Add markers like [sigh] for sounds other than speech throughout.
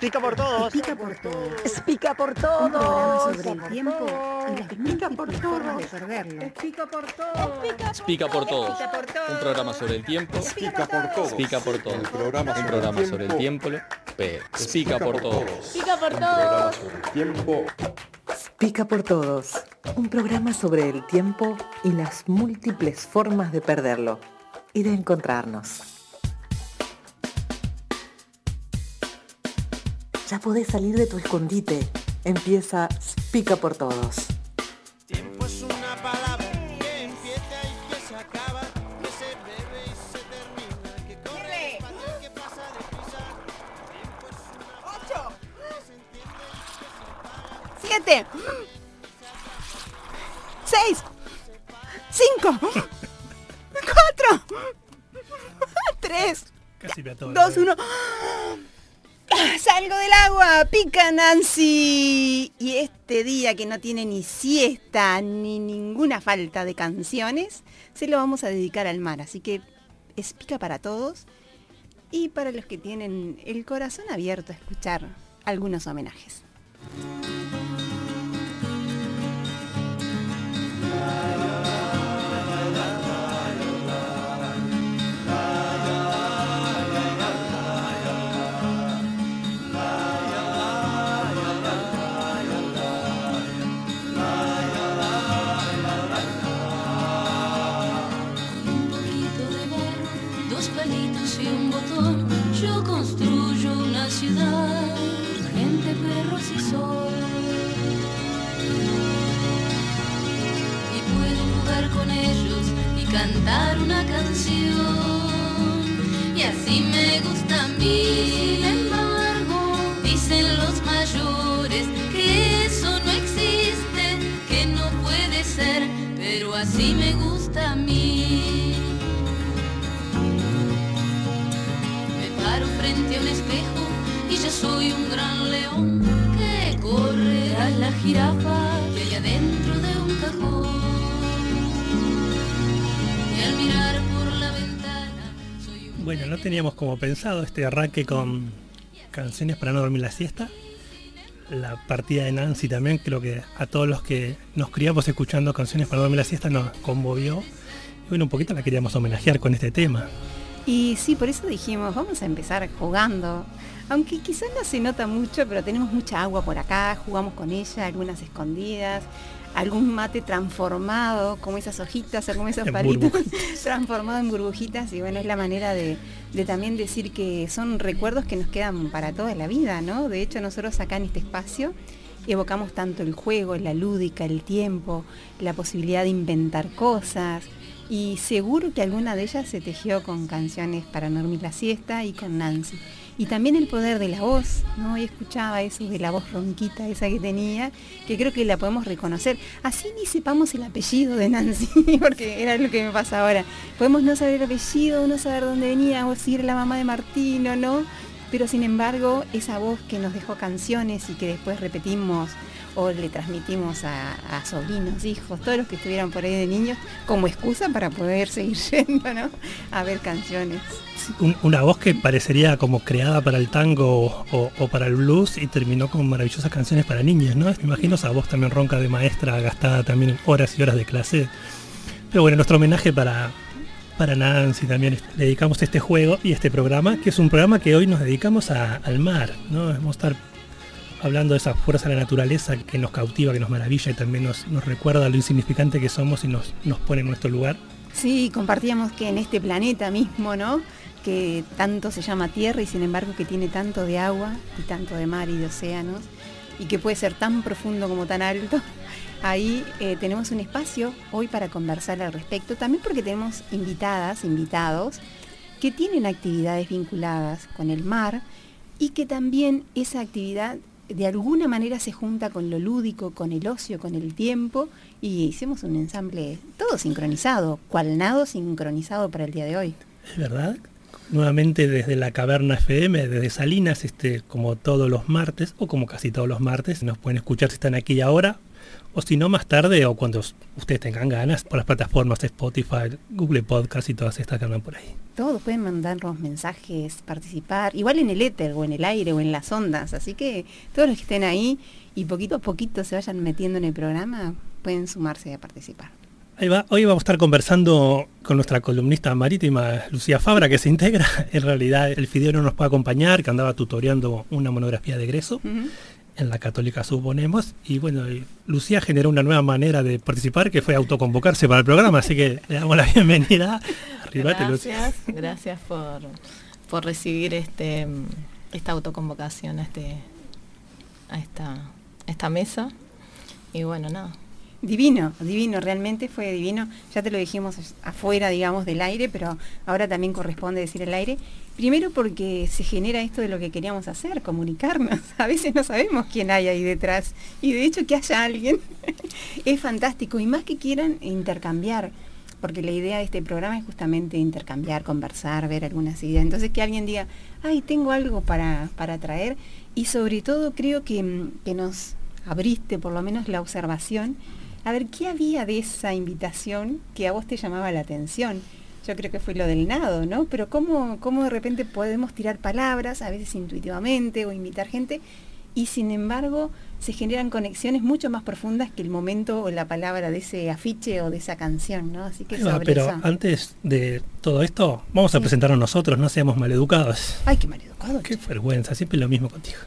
Pica por todos. Pica por todos. Pica por todos. Un programa sobre el tiempo y las por todos. Pica por todos. Pica por todos. Un programa sobre el tiempo. Pica por todos. Pica por todos. Un programa sobre el tiempo. Pica por todos. Pica por Un programa todos. sobre el tiempo. Pica por todos, un programa sobre el tiempo y las múltiples formas de perderlo y de encontrarnos. Ya podés salir de tu escondite. Empieza Pica por todos. Tiempo es una palabra que empieza y que se acaba, que se bebe y se termina, que corre despacio y que pasa deprisa. Tiempo es una Ocho. que se entiende y que se apaga. Siete. Seis. Cinco. Cuatro. Tres. Casi me atoro. Dos, uno. Pica Nancy. Y este día que no tiene ni siesta ni ninguna falta de canciones, se lo vamos a dedicar al mar. Así que es pica para todos y para los que tienen el corazón abierto a escuchar algunos homenajes. Cantar una canción. Y así me gusta a mí. Sin embargo, dicen los mayores que eso no existe, que no puede ser, pero así me gusta a mí. Me paro frente a un espejo y ya soy un gran león que corre a la jirafa mirar por la ventana soy un Bueno, no teníamos como pensado este arranque con canciones para no dormir la siesta. La partida de Nancy también, creo que a todos los que nos criamos escuchando canciones para no dormir la siesta nos conmovió. Y bueno, un poquito la queríamos homenajear con este tema. Y sí, por eso dijimos, vamos a empezar jugando. Aunque quizás no se nota mucho, pero tenemos mucha agua por acá, jugamos con ella, algunas escondidas, algún mate transformado, como esas hojitas o como esos [laughs] palitos, [laughs] transformado en burbujitas. Y bueno, es la manera de, de también decir que son recuerdos que nos quedan para toda la vida, ¿no? De hecho, nosotros acá en este espacio evocamos tanto el juego, la lúdica, el tiempo, la posibilidad de inventar cosas. Y seguro que alguna de ellas se tejió con canciones para no dormir la siesta y con Nancy. Y también el poder de la voz, ¿no? Y escuchaba eso de la voz ronquita esa que tenía, que creo que la podemos reconocer. Así ni sepamos el apellido de Nancy, [laughs] porque era lo que me pasa ahora. Podemos no saber el apellido, no saber dónde venía, o si era la mamá de Martín o no, pero sin embargo esa voz que nos dejó canciones y que después repetimos o le transmitimos a, sobrinos, hijos, todos los que estuvieron por ahí de niños, como excusa para poder seguir [laughs] yendo, ¿no? A ver canciones. Un- una voz que parecería como creada para el tango o, para el blues y terminó con maravillosas canciones para niños, ¿no? Me imagino esa voz también ronca de maestra, gastada también en horas y horas de clase. Pero bueno, nuestro homenaje para, para Nancy también dedicamos este juego y este programa, que es un programa que hoy nos dedicamos al mar, ¿no? Vamos a hablando de esa fuerza de la naturaleza que nos cautiva, que nos maravilla y también nos, recuerda lo insignificante que somos y nos, nos pone en nuestro lugar. Sí, compartíamos que en este planeta mismo, ¿no? Que tanto se llama Tierra y sin embargo que tiene tanto de agua y tanto de mar y de océanos y que puede ser tan profundo como tan alto. [laughs] Ahí eh, tenemos un espacio hoy para conversar al respecto, también porque tenemos invitadas, invitados, que tienen actividades vinculadas con el mar y que también esa actividad de alguna manera se junta con lo lúdico, con el ocio, con el tiempo y hicimos un ensamble todo sincronizado, cual nado sincronizado para el día de hoy. Es verdad. Nuevamente desde la Caverna FM, desde Salinas, este, como todos los martes, o como casi todos los martes, nos pueden escuchar si están aquí y ahora, o si no más tarde o cuando ustedes tengan ganas por las plataformas Spotify, Google Podcast y todas estas que andan por ahí. Todos pueden mandarnos mensajes, participar, igual en el éter o en el aire o en las ondas, así que todos los que estén ahí y poquito a poquito se vayan metiendo en el programa pueden sumarse a participar. Ahí va. Hoy vamos a estar conversando con nuestra columnista marítima Lucía Fabra, que se integra. [laughs] En realidad el Fideo no nos puede acompañar, que andaba tutoreando una monografía de egreso. En la católica suponemos y bueno y Lucía generó una nueva manera de participar que fue autoconvocarse para el programa así que le damos la bienvenida Arribate, Lucía. Gracias, gracias por, por recibir este esta autoconvocación a este a esta, a esta mesa. Y bueno, nada. Divino, divino, realmente fue divino. Ya te lo dijimos afuera, digamos, del aire, pero ahora también corresponde decir el aire. Primero porque se genera esto de lo que queríamos hacer, comunicarnos. [laughs] A veces no sabemos quién hay ahí detrás. Y de hecho que haya alguien [laughs] es fantástico. Y más que quieran intercambiar, porque la idea de este programa es justamente intercambiar, conversar, ver algunas ideas. Entonces que alguien diga, ay, tengo algo para, para traer. Y sobre todo creo que, que nos abriste por lo menos la observación a ver qué había de esa invitación que a vos te llamaba la atención. Yo creo que fue lo del nado, ¿no? Pero cómo, cómo de repente podemos tirar palabras, a veces intuitivamente, o invitar gente, y sin embargo se generan conexiones mucho más profundas que el momento o la palabra de ese afiche o de esa canción, ¿no? Así que sobre pero eso- antes de todo esto vamos a Sí. presentarnos nosotros no seamos maleducados Ay, qué maleducado. qué vergüenza siempre lo mismo contigo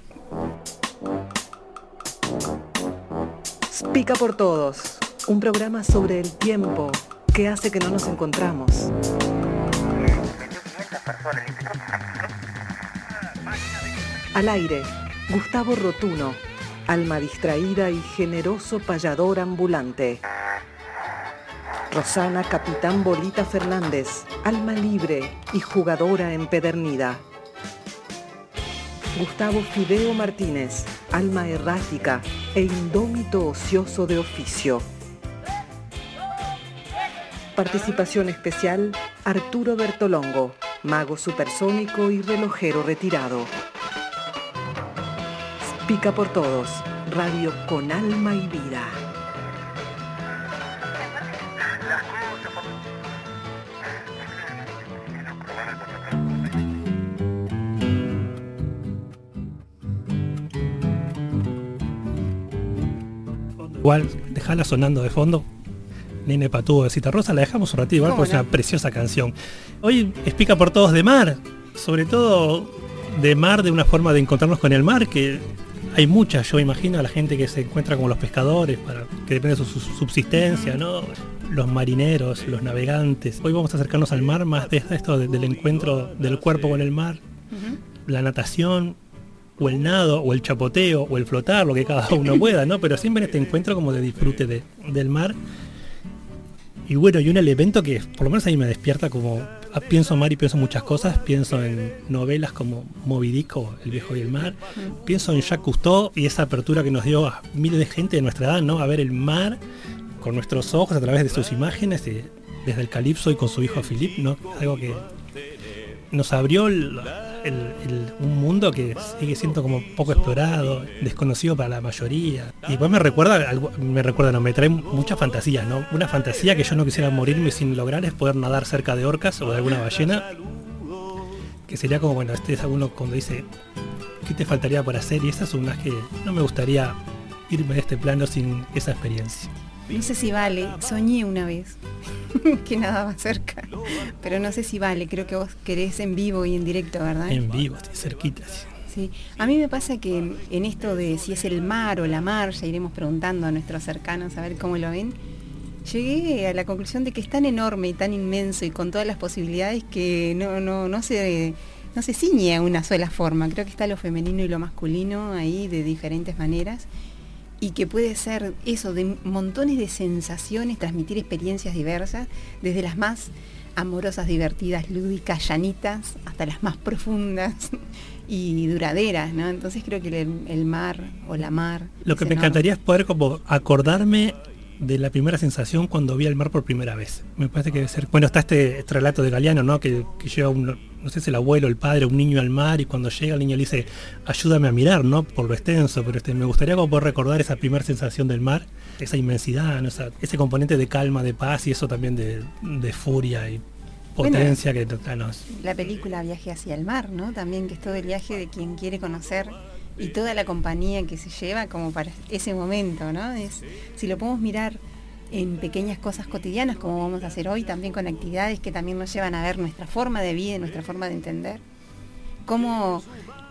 Pica por todos, un programa sobre el tiempo que hace que no nos encontramos. Al aire, Gustavo Rotuno, alma distraída y generoso payador ambulante. Rosana Capitán Bolita Fernández, alma libre y jugadora empedernida. Gustavo Fideo Martínez, alma errática e indómito ocioso de oficio. Participación especial, Arturo Bertolongo, mago supersónico y relojero retirado. Pica por todos, radio con alma y vida. igual dejala sonando de fondo Nene Patudo de Cita Rosa la dejamos un ratito igual ¿Cómo porque es una preciosa canción hoy explica por todos de mar sobre todo de mar de una forma de encontrarnos con el mar que hay muchas, yo imagino a la gente que se encuentra con los pescadores, para que depende de su, su subsistencia, ¿no? Los marineros, los navegantes. Hoy vamos a acercarnos al mar más de esto de- del encuentro del cuerpo con el mar, la natación, o el nado, o el chapoteo, o el flotar, lo que cada uno pueda, ¿no? Pero siempre en este encuentro como de disfrute de- del mar. Y bueno, y un elemento que por lo menos ahí me despierta como ah, pienso mar y pienso muchas cosas, pienso en novelas como Moby Dick o El viejo y el mar, pienso en Jacques Cousteau y esa apertura que nos dio a miles de gente de nuestra edad, ¿no? A ver el mar con nuestros ojos a través de sus imágenes, desde el calipso y con su hijo Philip, ¿no? Algo que nos abrió el- un mundo que sigue siendo como poco explorado, desconocido para la mayoría. Y después me recuerda, me recuerda, no, me trae mucha fantasía, ¿no? Una fantasía que yo no quisiera morirme sin lograr es poder nadar cerca de orcas o de alguna ballena. Que sería como, bueno, este es alguno cuando dice, ¿qué te faltaría por hacer? Y esa es una que no me gustaría irme de este plano sin esa experiencia. No sé si vale, soñé una vez [laughs] que nadaba cerca, pero no sé si vale, creo que vos querés en vivo y en directo, ¿verdad? En vivo, estoy cerquita. sí. Sí, a mí me pasa que en esto de si es el mar o la mar, ya iremos preguntando a nuestros cercanos a ver cómo lo ven, llegué a la conclusión de que es tan enorme y tan inmenso y con todas las posibilidades que no, no, no se no se ciñe a una sola forma. Creo que está lo femenino y lo masculino ahí de diferentes maneras y que puede ser eso, de montones de sensaciones, transmitir experiencias diversas, desde las más amorosas, divertidas, lúdicas, llanitas, hasta las más profundas [laughs] y duraderas, ¿no? Entonces creo que el, el mar o la mar... Lo que me enorme. encantaría es poder como acordarme de la primera sensación cuando vi el mar por primera vez. Me parece que debe ser... Bueno, está este, este relato de Galeano, ¿no? Que, que lleva un- no sé si el abuelo, el padre, un niño al mar y cuando llega el niño le dice, ayúdame a mirar, ¿no? Por lo extenso, pero este, me gustaría como poder recordar esa primera sensación del mar, esa inmensidad, ¿no? Esa- ese componente de calma, de paz y eso también de, de furia y potencia que ah, no, es- La película Viaje hacia el mar, ¿no? También que es todo el viaje de quien quiere conocer y toda la compañía que se lleva como para ese momento, ¿no? Es, si lo podemos mirar en pequeñas cosas cotidianas, como vamos a hacer hoy, también con actividades que también nos llevan a ver nuestra forma de vida, y nuestra forma de entender, cómo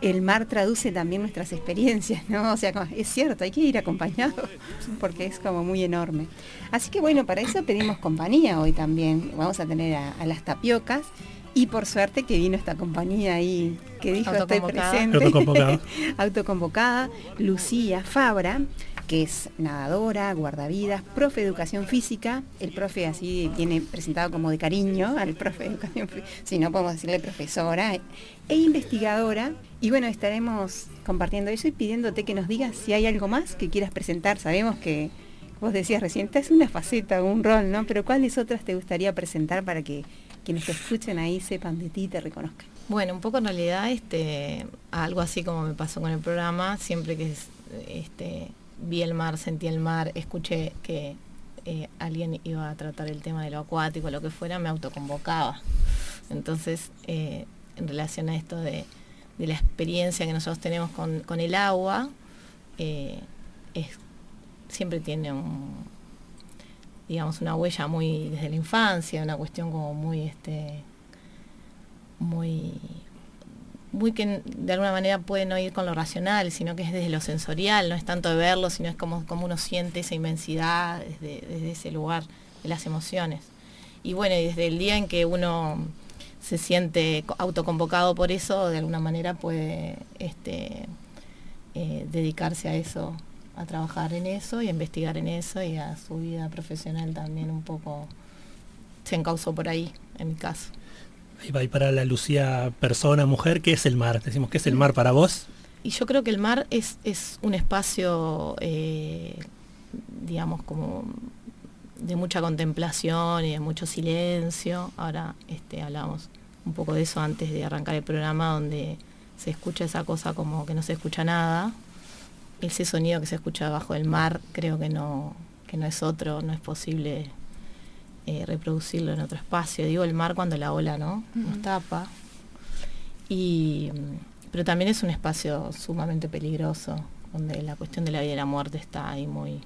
el mar traduce también nuestras experiencias, ¿no? O sea, es cierto, hay que ir acompañado, porque es como muy enorme. Así que bueno, para eso pedimos compañía hoy también. Vamos a tener a, a las tapiocas y por suerte que vino esta compañía ahí que dijo estoy Autoconvocada. presente. Autoconvocada. [laughs] Autoconvocada. Lucía Fabra, que es nadadora, guardavidas, profe de educación física. El profe así viene presentado como de cariño al profe de educación física, si no podemos decirle profesora, e investigadora. Y bueno, estaremos compartiendo eso y pidiéndote que nos digas si hay algo más que quieras presentar. Sabemos que vos decías recién, esta es una faceta, un rol, ¿no? Pero ¿cuáles otras te gustaría presentar para que quienes te escuchen ahí sepan de ti y te reconozcan? Bueno, un poco en realidad, este, algo así como me pasó con el programa, siempre que es- este, vi el mar, sentí el mar, escuché que eh, alguien iba a tratar el tema de lo acuático, lo que fuera, me autoconvocaba. Entonces, eh, en relación a esto de, la experiencia que nosotros tenemos con, el agua, eh, siempre tiene un, digamos, una huella muy desde la infancia, una cuestión como muy, este, muy, muy que de alguna manera puede no ir con lo racional, sino que es desde lo sensorial, no es tanto de verlo, sino es como, como uno siente esa inmensidad desde, desde ese lugar de las emociones. Y bueno, desde el día en que uno se siente co- autoconvocado por eso, de alguna manera puede este, eh, dedicarse a eso, a trabajar en eso y a investigar en eso y a su vida profesional también un poco se encauzó por ahí, en mi caso. Ahí va, y para la Lucía persona, mujer, ¿qué es el mar? Decimos, ¿qué es el mar para vos? Y yo creo que el mar es, es un espacio, eh, digamos, como de mucha contemplación y de mucho silencio. Ahora este, hablamos un poco de eso antes de arrancar el programa, donde se escucha esa cosa como que no se escucha nada. Ese sonido que se escucha debajo del mar creo que no, que no es otro, no es posible eh, reproducirlo en otro espacio. Digo el mar cuando la ola ¿no? nos tapa. Y, mm, pero también es un espacio sumamente peligroso, donde la cuestión de la vida y la muerte está ahí muy,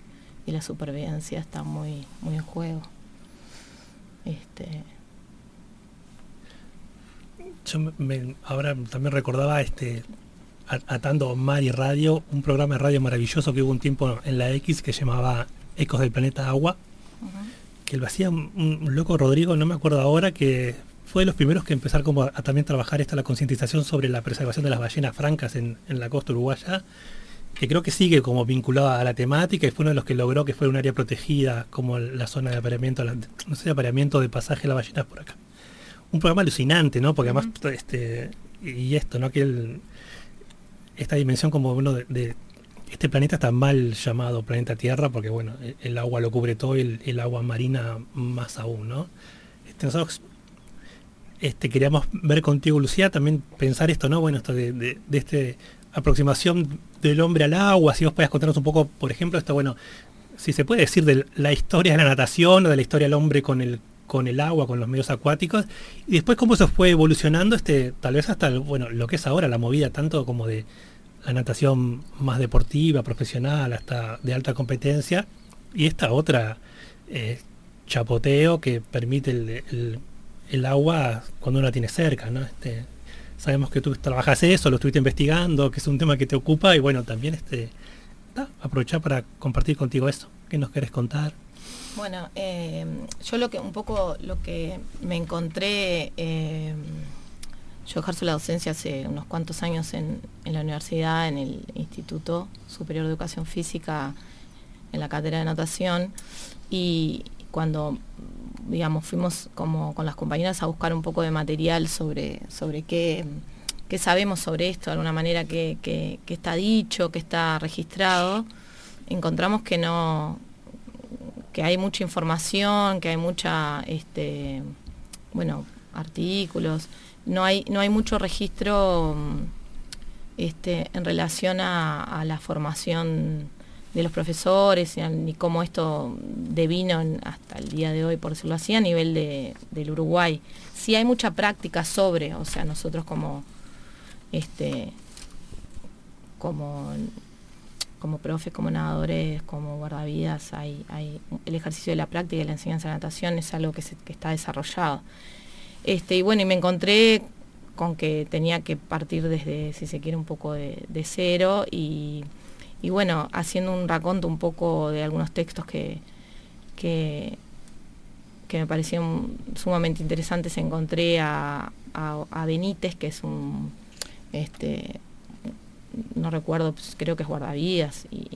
y la supervivencia está muy, muy en juego. Este, Yo me- me- ahora también recordaba este atando mar y radio, un programa de radio maravilloso que hubo un tiempo en la X que llamaba Ecos del Planeta Agua, que lo hacía un, un loco Rodrigo, no me acuerdo ahora, que fue de los primeros que empezar como a, a también trabajar esta la concientización sobre la preservación de las ballenas francas en, en la costa uruguaya, que creo que sigue como vinculada a la temática y fue uno de los que logró que fuera un área protegida como la zona de apareamiento, la- no sé, de apareamiento de pasaje de las ballenas por acá un programa alucinante, ¿no? Porque además, este, y esto, ¿no? Que el- esta dimensión como uno de, este planeta está mal llamado planeta Tierra, porque bueno, el, el agua lo cubre todo y el, agua marina más aún, ¿no? Este, este, queríamos ver contigo, Lucía, también pensar esto, ¿no? Bueno, esto de, de, de este aproximación del hombre al agua, si vos podías contarnos un poco, por ejemplo, esto, bueno, si se puede decir de la historia de la natación o de la historia del hombre con el con el agua, con los medios acuáticos, y después cómo se fue evolucionando, este, tal vez hasta bueno, lo que es ahora la movida, tanto como de la natación más deportiva, profesional, hasta de alta competencia, y esta otra eh, chapoteo que permite el, el- agua cuando uno la tiene cerca, ¿no? Este, sabemos que tú trabajas eso, lo estuviste investigando, que es un tema que te ocupa, y bueno, también este, aprovechar para compartir contigo eso. ¿Qué nos querés contar? Bueno, eh, yo lo que un poco lo que me encontré, eh, yo ejerzo la docencia hace unos cuantos años en, la universidad, en el Instituto Superior de Educación Física, en la cátedra de natación, y cuando digamos fuimos como con las compañeras a buscar un poco de material sobre, sobre qué, qué sabemos sobre esto, de alguna manera que, que- que está dicho, que está registrado, encontramos que no, que hay mucha información, que hay mucha, este, bueno, artículos, no hay, no hay mucho registro mm, este, en relación a, la formación de los profesores y cómo esto devino hasta el día de hoy, por decirlo así, a nivel de, del Uruguay. Sí hay mucha práctica sobre, o sea, nosotros como este como como profes, como nadadores, como guardavidas, hay, el ejercicio de la práctica y la enseñanza de natación es algo que, está desarrollado. Este, y bueno, y me encontré con que tenía que partir desde, si se quiere, un poco de, cero y, bueno, haciendo un raconto un poco de algunos textos que, que, me parecieron sumamente interesantes, encontré a, a- a Benítez, que es un, este, no recuerdo, pues, creo que es guardavidas, y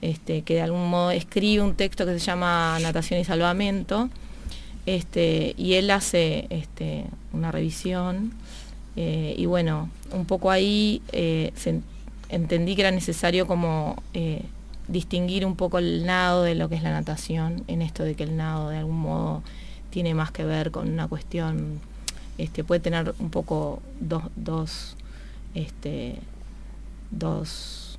este, que de algún modo escribe un texto que se llama Natación y Salvamento, este, y él hace este, una revisión, eh, y bueno, un poco ahí eh, entendí que era necesario como eh, distinguir un poco el nado de lo que es la natación, en esto de que el nado de algún modo tiene más que ver con una cuestión, este, puede tener un poco dos, dos este, dos,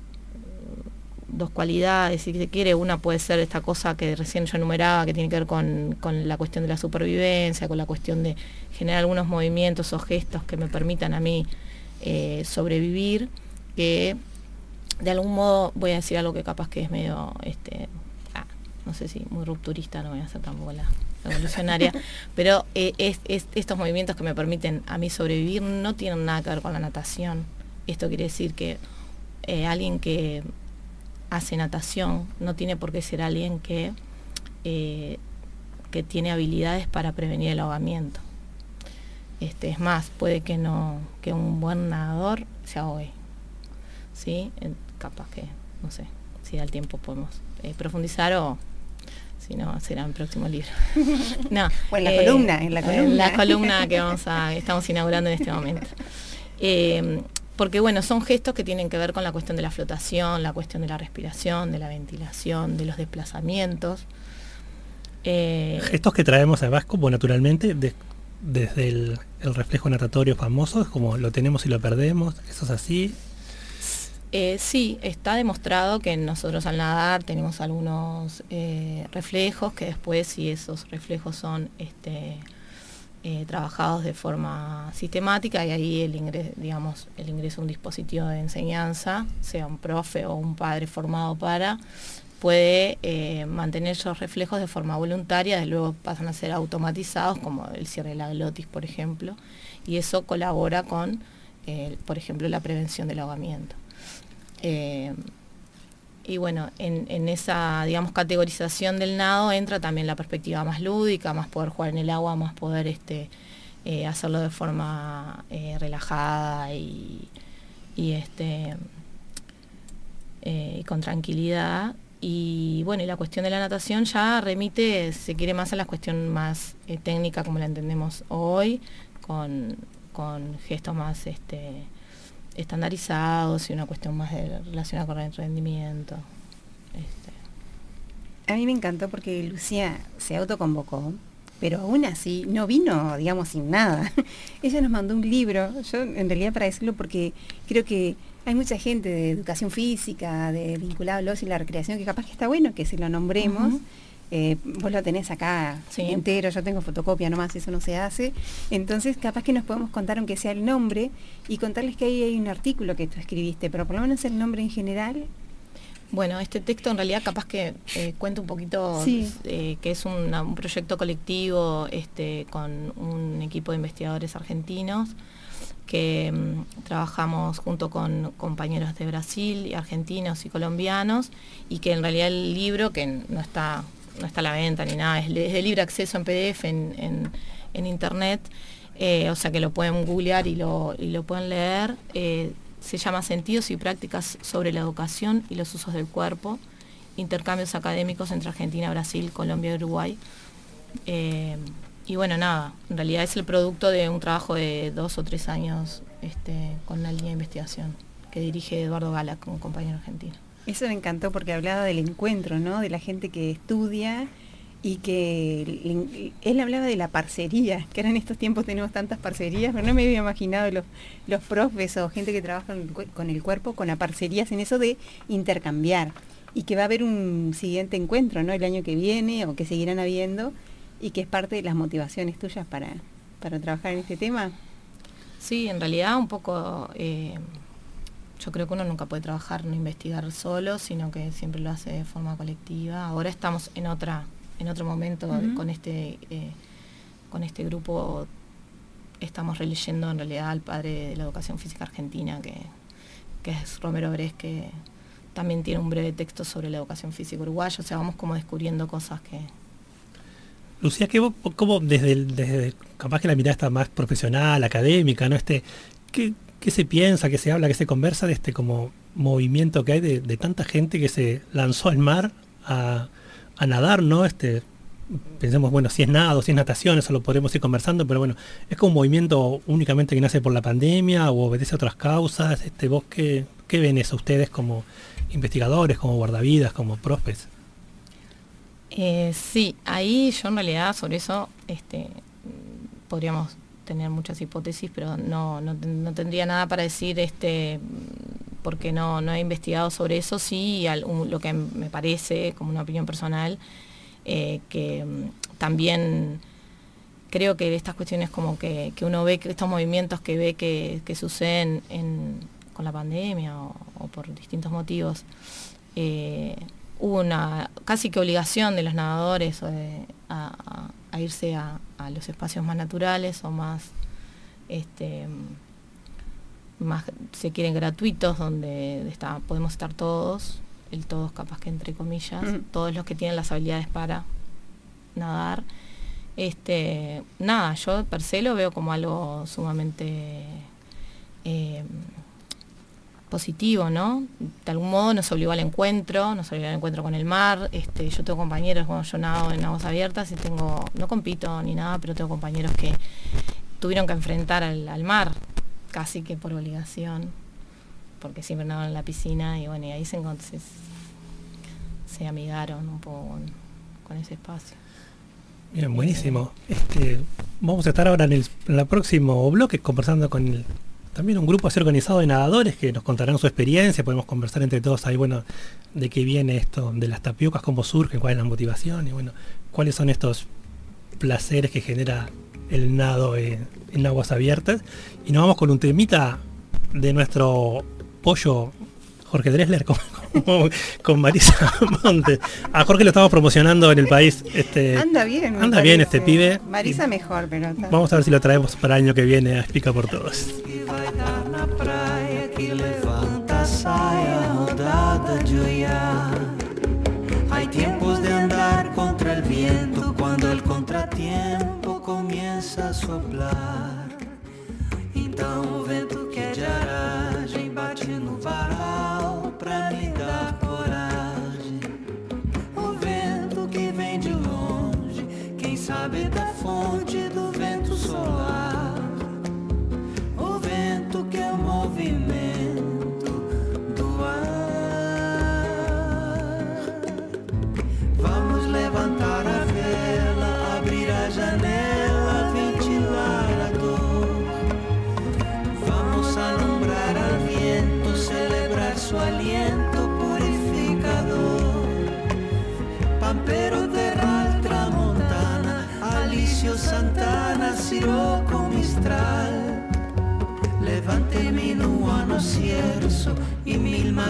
dos cualidades, si se quiere, una puede ser esta cosa que recién yo enumeraba, que tiene que ver con, con la cuestión de la supervivencia, con la cuestión de generar algunos movimientos o gestos que me permitan a mí eh, sobrevivir, que de algún modo voy a decir algo que capaz que es medio, este, ah, no sé si muy rupturista, no voy a ser tampoco la revolucionaria, [laughs] pero eh, es- es- estos movimientos que me permiten a mí sobrevivir no tienen nada que ver con la natación. Esto quiere decir que eh, alguien que hace natación no tiene por qué ser alguien que, eh, que tiene habilidades para prevenir el ahogamiento. Este, es más, puede que no, que un buen nadador se ahogue. ¿Sí? En- capaz que, no sé, si da el tiempo podemos eh, profundizar o si no, será en el próximo libro. [laughs] no, O en la columna, en la En columna. la columna que vamos a, estamos inaugurando en este momento. [laughs] Eh, porque bueno, son gestos que tienen que ver con la cuestión de la flotación, la cuestión de la respiración, de la ventilación, de los desplazamientos. Eh, Gestos que traemos además como naturalmente de- desde el, el reflejo natatorio famoso, es como lo tenemos y lo perdemos, eso es así. Eh, sí, está demostrado que nosotros al nadar tenemos algunos eh, reflejos que después si esos reflejos son este, eh, trabajados de forma sistemática y ahí el ingreso, digamos, el ingreso a un dispositivo de enseñanza, sea un profe o un padre formado para, puede eh, mantener esos reflejos de forma voluntaria, de luego pasan a ser automatizados, como el cierre de la glotis, por ejemplo, y eso colabora con, eh, por ejemplo, la prevención del ahogamiento. Y bueno, en, esa, digamos, categorización del nado entra también la perspectiva más lúdica, más poder jugar en el agua, más poder este, eh, hacerlo de forma eh, relajada y, este, eh, con tranquilidad. Y bueno, y la cuestión de la natación ya remite, se quiere más a la cuestión más técnica como la entendemos hoy, con, con gestos más este, estandarizados y una cuestión más de, relacionada con el rendimiento. Este, A mí me encantó porque Lucía se autoconvocó, pero aún así no vino, digamos, sin nada. [laughs] Ella nos mandó un libro, yo en realidad para decirlo porque creo que hay mucha gente de educación física, de vinculado al ocio y la recreación, que capaz que está bueno que se lo nombremos. Eh, vos lo tenés acá Sí. entero, yo tengo fotocopia nomás, eso no se hace. Entonces, capaz que nos podemos contar, aunque sea el nombre, y contarles que ahí hay un artículo que tú escribiste, pero por lo menos el nombre en general. Bueno, este texto en realidad capaz que eh, cuenta un poquito Sí. eh, que es una- un proyecto colectivo este, con un equipo de investigadores argentinos que mm, trabajamos junto con compañeros de Brasil, y argentinos y colombianos y que en realidad el libro, que no está, no está la venta ni nada, es, de- libre acceso en PDF en, en- internet, eh, o sea que lo pueden googlear y lo, y lo pueden leer. eh, se llama Sentidos y Prácticas sobre la Educación y los Usos del Cuerpo, intercambios académicos entre Argentina, Brasil, Colombia y Uruguay. Eh, y bueno, nada, en realidad es el producto de un trabajo de dos o tres años este, con una línea de investigación que dirige Eduardo Gala, un compañero argentino. Eso me encantó porque hablaba del encuentro, ¿no? De la gente que estudia y que él hablaba de la parcería, que ahora en estos tiempos tenemos tantas parcerías, pero no me había imaginado los, profes o gente que trabaja con el, cuerpo, con la parcerías en eso de intercambiar y que va a haber un siguiente encuentro, ¿no? El año que viene o que seguirán habiendo y que es parte de las motivaciones tuyas para, para trabajar en este tema. Sí, en realidad un poco, eh, yo creo que uno nunca puede trabajar, no investigar solo, sino que siempre lo hace de forma colectiva. Ahora estamos en otra, en otro momento con este, eh, con este grupo. Estamos releyendo en realidad al padre de la educación física argentina, que, que es Romero Bres, que también tiene un breve texto sobre la educación física uruguaya. O sea, vamos como descubriendo cosas que, Lucía, ¿qué vos, cómo desde, el- desde capaz que la mirada está más profesional, académica, ¿no? Este, ¿qué, qué se piensa, qué se habla, qué se conversa de este como movimiento que hay de, tanta gente que se lanzó al mar a, nadar, ¿no? Este, pensemos, bueno, si es nado, si es natación, eso lo podremos ir conversando, pero bueno, es como un movimiento únicamente que nace por la pandemia o obedece a otras causas. Este, ¿Vos qué, qué ven eso ustedes como investigadores, como guardavidas, como profes? Eh, sí, ahí yo en realidad sobre eso este, podríamos tener muchas hipótesis, pero no, no, no tendría nada para decir este, porque no, no he investigado sobre eso. Sí, al- lo que me parece, como una opinión personal, eh, que mm, también creo que estas cuestiones como que, que uno ve que estos movimientos que ve que, que suceden en- con la pandemia o, por distintos motivos, eh, hubo una casi que obligación de los nadadores eh, a- a irse a, a los espacios más naturales o más este más se quieren gratuitos donde está, podemos estar todos el todos capaz que entre comillas todos los que tienen las habilidades para nadar. Este nada yo per se lo veo como algo sumamente eh, positivo, ¿no? De algún modo nos obligó al encuentro, nos obligó al encuentro con el mar. Este, yo tengo compañeros, bueno, yo nado en aguas abiertas y tengo, no compito ni nada, pero tengo compañeros que tuvieron que enfrentar al, mar, casi que por obligación, porque siempre nadaban en la piscina y bueno, y ahí se, encont- se, amigaron un poco con, con ese espacio. Bien, buenísimo. Este, vamos a estar ahora en el, en el próximo bloque conversando con el- también un grupo así organizado de nadadores que nos contarán su experiencia, podemos conversar entre todos ahí, bueno, de qué viene esto, de las tapiocas, cómo surgen, cuál es la motivación y bueno, cuáles son estos placeres que genera el nado en, en aguas abiertas. Y nos vamos con un temita de nuestro pollo Jorge Dresler [laughs] con, con- con Marisa Montes. A Jorge lo estamos promocionando en el país. Este, Anda bien. Anda bien este pibe. Marisa mejor, pero... Vamos a ver si lo traemos para el año que viene a Explica por Todos. Vai dar na praia que levanta a saia rodada de olhar. Hay tiempos de andar contra el viento cuando el contratiempo comienza a soplar. Então o vento que é de aragem bate no varal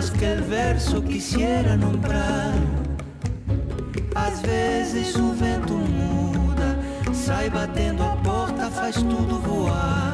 mais que el verso quisiera nombrar. Às vezes o vento muda, sai batendo a porta, faz tudo voar.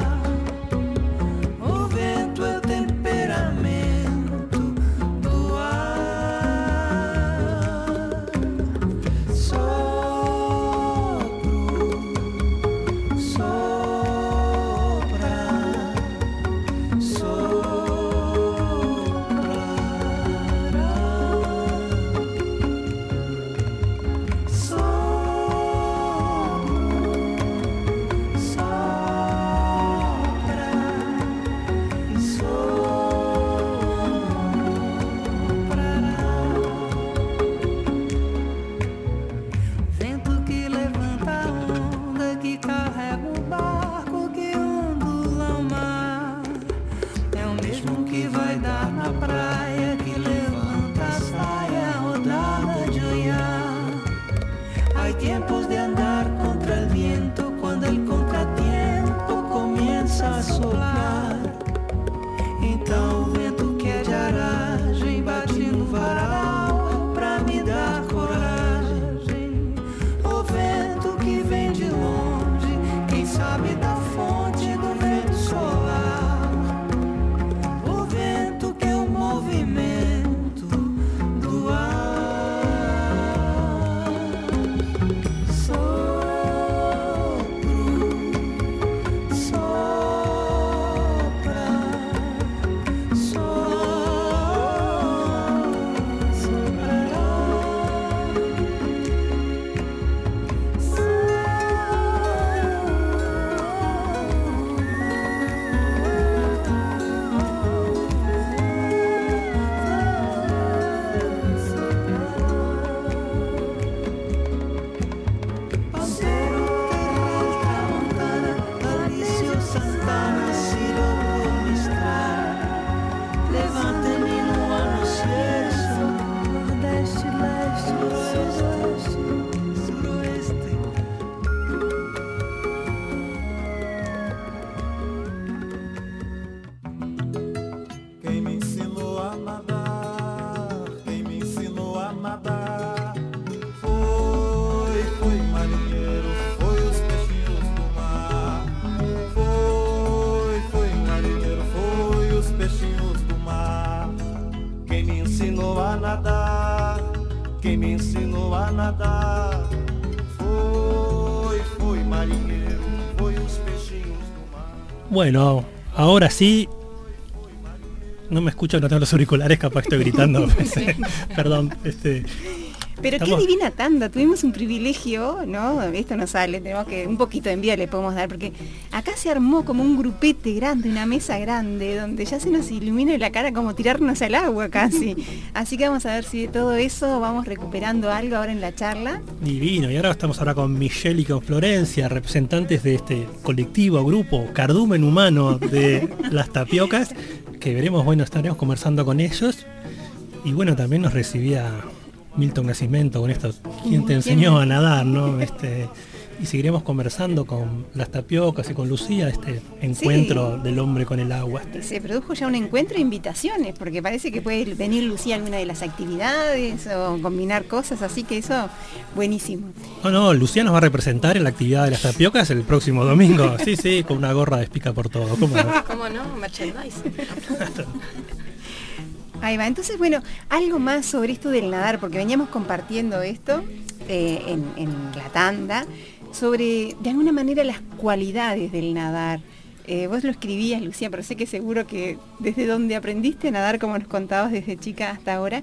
Bueno, ahora sí. No me escucho, no tengo los auriculares, capaz estoy gritando. [laughs] Perdón, este. Pero Estamos- qué divina tanda, tuvimos un privilegio, ¿no? Esto no sale, tenemos que un poquito de envidia le podemos dar, porque acá se armó como un grupete grande, una mesa grande, donde ya se nos ilumina la cara como tirarnos al agua casi. Así que vamos a ver si de todo eso vamos recuperando algo ahora en la charla. Divino, y ahora estamos ahora con Michelle y con Florencia, representantes de este colectivo, grupo, cardumen humano de [laughs] las tapiocas, que veremos, bueno, estaremos conversando con ellos. Y bueno, también nos recibía Milton Nacimiento con esto, ¿quién te enseñó a nadar? ¿no? Este, y seguiremos conversando con las tapiocas y con Lucía, este encuentro del hombre con el agua. este. Se produjo ya un encuentro de invitaciones, porque parece que puede venir Lucía a alguna de las actividades o combinar cosas, así que eso, buenísimo. No, no, Lucía nos va a representar en la actividad de las tapiocas el próximo domingo. [laughs] Sí, sí, con una gorra de espica por todo. ¿Cómo no? [laughs] ¿Cómo no? Merchandising. [laughs] Ahí va, entonces bueno, algo más sobre esto del nadar, porque veníamos compartiendo esto eh, en, en la tanda, sobre de alguna manera las cualidades del nadar. Eh, vos lo escribías, Lucía, pero sé que seguro que desde donde aprendiste a nadar, como nos contabas desde chica hasta ahora,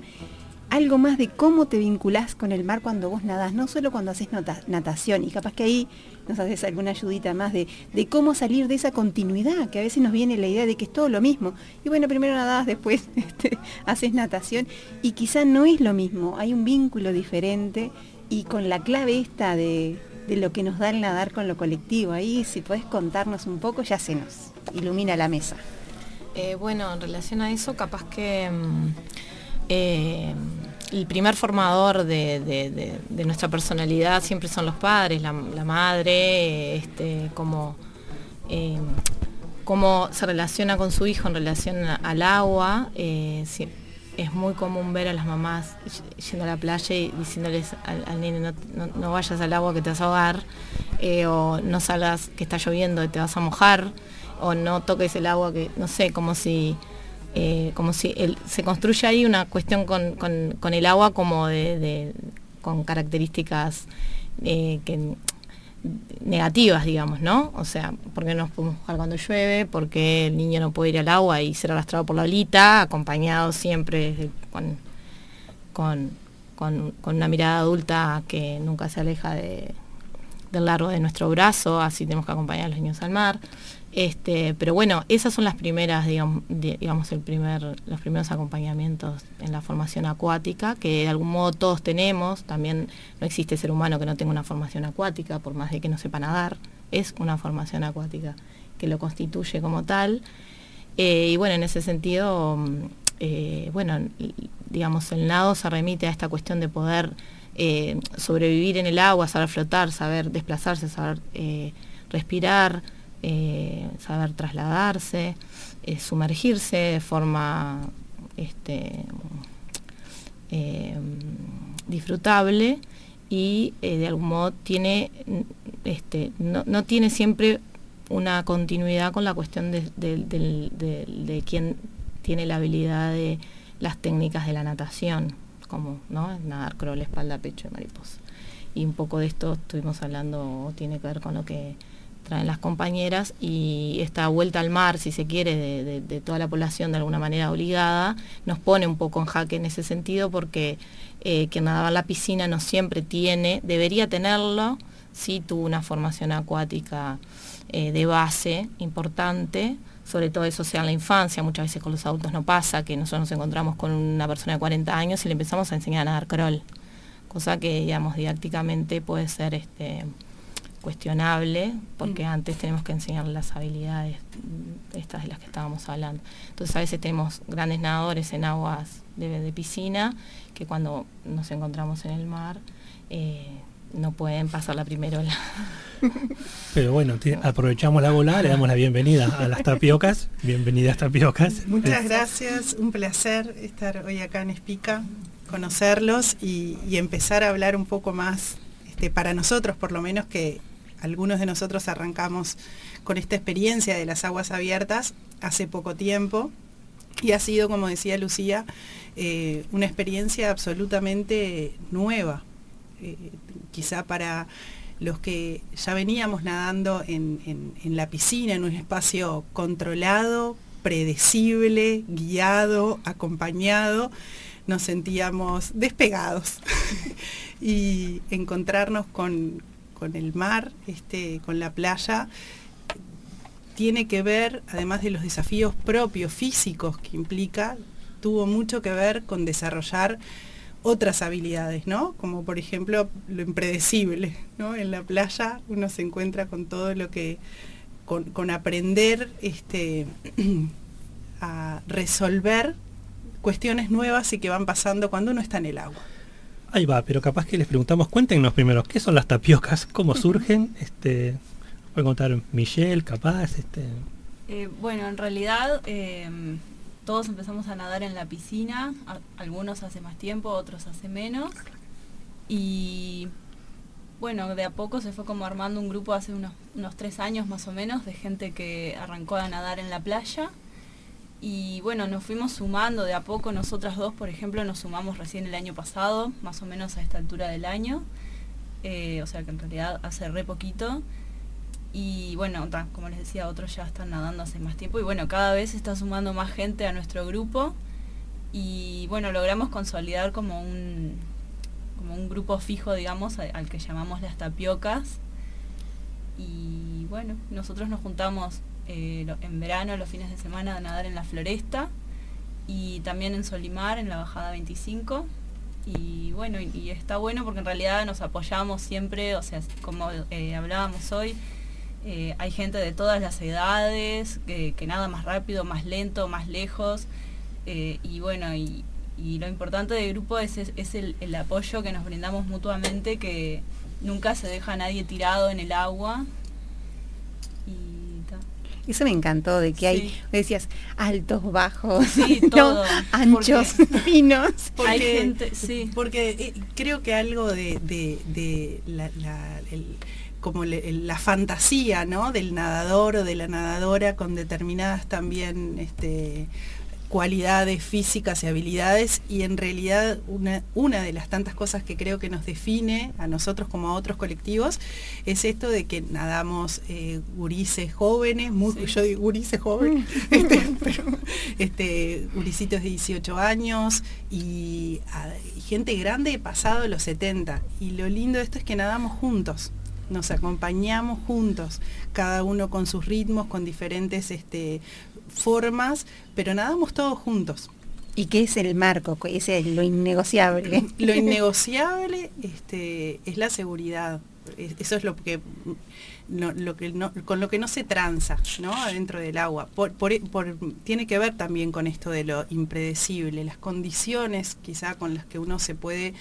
algo más de cómo te vinculás con el mar cuando vos nadás, no solo cuando haces natación, y capaz que ahí nos haces alguna ayudita más de, de cómo salir de esa continuidad, que a veces nos viene la idea de que es todo lo mismo. Y bueno, primero nadás, después [laughs] este, haces natación, y quizá no es lo mismo, hay un vínculo diferente, y con la clave esta de, de lo que nos da el nadar con lo colectivo, ahí si podés contarnos un poco, ya se nos ilumina la mesa. Eh, bueno, en relación a eso, capaz que mm, eh, el primer formador de, nuestra personalidad siempre son los padres, la, madre, este, cómo, eh, cómo se relaciona con su hijo en relación al agua. Es muy común ver a las mamás yendo a la playa y diciéndoles al, al nene no, no- vayas al agua que te vas a ahogar, eh, o no salgas que está lloviendo y te vas a mojar, o no toques el agua que, no sé, como si, eh, como si se construye ahí una cuestión con, con- el agua como de- con características eh, que negativas, digamos, ¿no? O sea, ¿por qué no nos podemos mojar cuando llueve? ¿Por qué el niño no puede ir al agua y ser arrastrado por la olita, acompañado siempre con, con- con una mirada adulta que nunca se aleja de- del largo de nuestro brazo, así tenemos que acompañar a los niños al mar. Este, pero bueno, esas son las primeras, digamos, di- digamos el primer, los primeros acompañamientos en la formación acuática, que de algún modo todos tenemos. También no existe ser humano que no tenga una formación acuática, por más de que no sepa nadar, es una formación acuática que lo constituye como tal. Eh, y bueno, en ese sentido, mm, eh, bueno, digamos, el nado se remite a esta cuestión de poder eh, sobrevivir en el agua, saber flotar, saber desplazarse, saber eh, respirar, eh, saber trasladarse, sumergirse de forma este, disfrutable y de algún modo tiene, este, no, no tiene siempre una continuidad con la cuestión de, de, tiene la habilidad de las técnicas de la natación, como nadar, crawl, espalda, pecho y mariposa. Y un poco de esto estuvimos hablando, tiene que ver con lo que traen las compañeras y esta vuelta al mar, si se quiere, de, toda la población de alguna manera obligada, nos pone un poco en jaque en ese sentido porque eh, quien nadaba en la piscina no siempre tiene, debería tenerlo, si tuvo una formación acuática eh, de base importante, sobre todo eso sea en la infancia, muchas veces con los adultos no pasa, que nosotros nos encontramos con una persona de 40 años y le empezamos a enseñar a nadar crawl, cosa que digamos didácticamente puede ser este, cuestionable, porque antes tenemos que enseñar las habilidades mm, estas de las que estábamos hablando. Entonces a veces tenemos grandes nadadores en aguas de, de piscina que cuando nos encontramos en el mar eh, no pueden pasar la primera ola. [laughs] Pero bueno, aprovechamos la bola, le damos la bienvenida a las tapiocas. Bienvenidas tapiocas. Muchas gracias, un placer estar hoy acá en Espica, conocerlos y, y empezar a hablar un poco más, este, para nosotros por lo menos que algunos de nosotros arrancamos con esta experiencia de las aguas abiertas hace poco tiempo y ha sido, como decía Lucía, eh, una experiencia absolutamente nueva. Eh, quizá para los que ya veníamos nadando en, la piscina, en un espacio controlado, predecible, guiado, acompañado, nos sentíamos despegados. [laughs] y encontrarnos con, con el mar, este, con la playa, tiene que ver, además de los desafíos propios físicos que implica, tuvo mucho que ver con desarrollar otras habilidades, ¿no? Como por ejemplo lo impredecible, ¿no? En la playa uno se encuentra con todo lo que, con, con aprender este, [clears throat] a resolver cuestiones nuevas y que van pasando cuando uno está en el agua. Ahí va, pero capaz que les preguntamos, cuéntenos primero, ¿qué son las tapiocas? ¿Cómo surgen? Este, puede contar Michelle, capaz, este. Eh, bueno, en realidad eh, todos empezamos a nadar en la piscina, algunos hace más tiempo, otros hace menos. Y bueno, de a poco se fue como armando un grupo hace unos, unos tres años más o menos de gente que arrancó a nadar en la playa. Y bueno, nos fuimos sumando de a poco, nosotras dos, por ejemplo, nos sumamos recién el año pasado, más o menos a esta altura del año. Eh, o sea que en realidad hace re poquito. Y bueno, como les decía, otros ya están nadando hace más tiempo. Y bueno, cada vez está sumando más gente a nuestro grupo. Y bueno, logramos consolidar como un, como un grupo fijo, digamos, al que llamamos las tapiocas. Y bueno, nosotros nos juntamos eh, en verano, los fines de semana, a nadar en la floresta. Y también en Solimar, en la bajada 25 y bueno, y, y está bueno porque en realidad nos apoyamos siempre, o sea, como eh, hablábamos hoy, eh, hay gente de todas las edades, que, que nada más rápido, más lento, más lejos, eh, y bueno, y, y lo importante del grupo es, es, es el, el apoyo que nos brindamos mutuamente, que nunca se deja a nadie tirado en el agua. Y ta. Eso me encantó, de que hay, Sí. decías, altos, bajos, Sí, [laughs] ¿no? todo. anchos, [laughs] finos. Porque, Hay gente, sí. porque eh, creo que algo de, de- de la, la- el- como le- la fantasía ¿no? del nadador o de la nadadora con determinadas también este, cualidades físicas y habilidades. Y en realidad una, una de las tantas cosas que creo que nos define a nosotros como a otros colectivos es esto de que nadamos eh, gurises jóvenes, muy, yo digo gurises jóvenes, [laughs] este, pero, este, gurisitos de 18 años y, a- y gente grande pasado los 70 y lo lindo de esto es que nadamos juntos nos acompañamos juntos, cada uno con sus ritmos, con diferentes este, formas, pero nadamos todos juntos. ¿Y qué es el marco? ¿Qué es el- lo innegociable? [laughs] Lo [laughs] innegociable este, es la seguridad. Es- Eso es lo que, no- lo que no- con lo que no se tranza ¿no? adentro del agua. Por- por- por- tiene que ver también con esto de lo impredecible, las condiciones quizá con las que uno se puede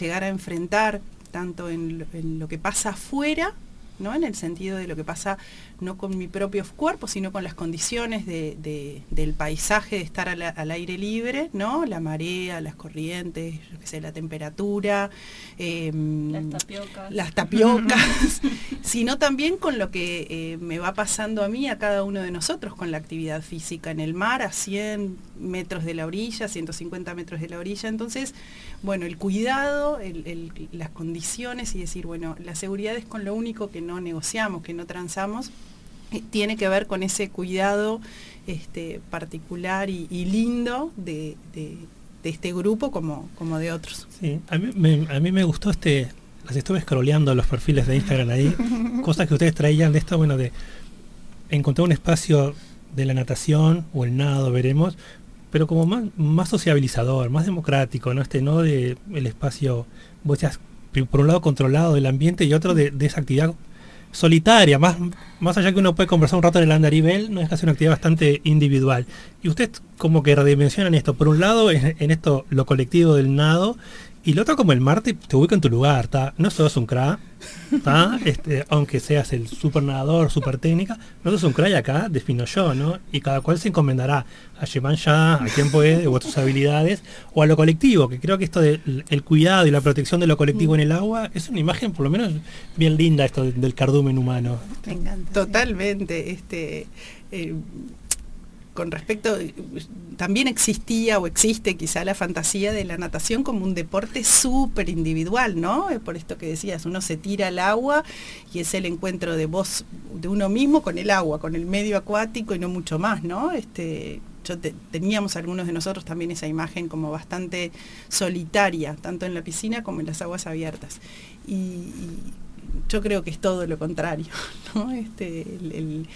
llegar a enfrentar, tanto en lo, que pasa afuera ¿no? En el sentido de lo que pasa no con mi propio cuerpo, sino con las condiciones de- de- del paisaje de estar al, al aire libre, ¿no? La marea, las corrientes, yo qué sé, la temperatura, em, Las tapiocas. las tapiocas, [laughs] [laughs] sino también con lo que eh, me va pasando a mí, a cada uno de nosotros, con la actividad física en el mar, a 100 metros de la orilla, 150 metros de la orilla. Entonces, bueno, el cuidado, el- el- las condiciones y decir, bueno, la seguridad es con lo único que no negociamos, que no transamos, tiene que ver con ese cuidado este, particular y, y lindo de, de- de este grupo como, como de otros. Sí, a mí, me, a mí me gustó este, las estuve scrolleando los perfiles de Instagram ahí, [laughs] cosas que ustedes traían de esto, bueno, de encontrar un espacio de la natación o el nado, veremos, pero como más, más sociabilizador, más democrático, ¿no? Este, no de el espacio, vos por un lado controlado del ambiente y otro de, de esa actividad solitaria, más, más allá que uno puede conversar un rato en el andarivel, no es casi una actividad bastante individual. Y ustedes como que redimensionan esto, por un lado en esto lo colectivo del nado, y lo otro como el mar te, ubica en tu lugar, ¿tá? no sos un cra, ¿tá? [laughs] este, aunque seas el super nadador, super técnica, no sos un cra y acá defino yo, ¿no? Y cada cual se encomendará a Llevan ya, a quien puede, o a tus habilidades, o a lo colectivo, que creo que esto del el cuidado y la protección de lo colectivo en el agua es una imagen por lo menos bien linda esto del, del cardumen humano. Me encanta. Totalmente. Este, eh, con respecto, también existía o existe quizá la fantasía de la natación como un deporte súper individual, ¿no? Por esto que decías, uno se tira al agua y es el encuentro de vos, de uno mismo con el agua, con el medio acuático y no mucho más, ¿no? Este, yo te- teníamos algunos de nosotros también esa imagen como bastante solitaria, tanto en la piscina como en las aguas abiertas. Y, yo creo que es todo lo contrario, [laughs] ¿no? Este, el-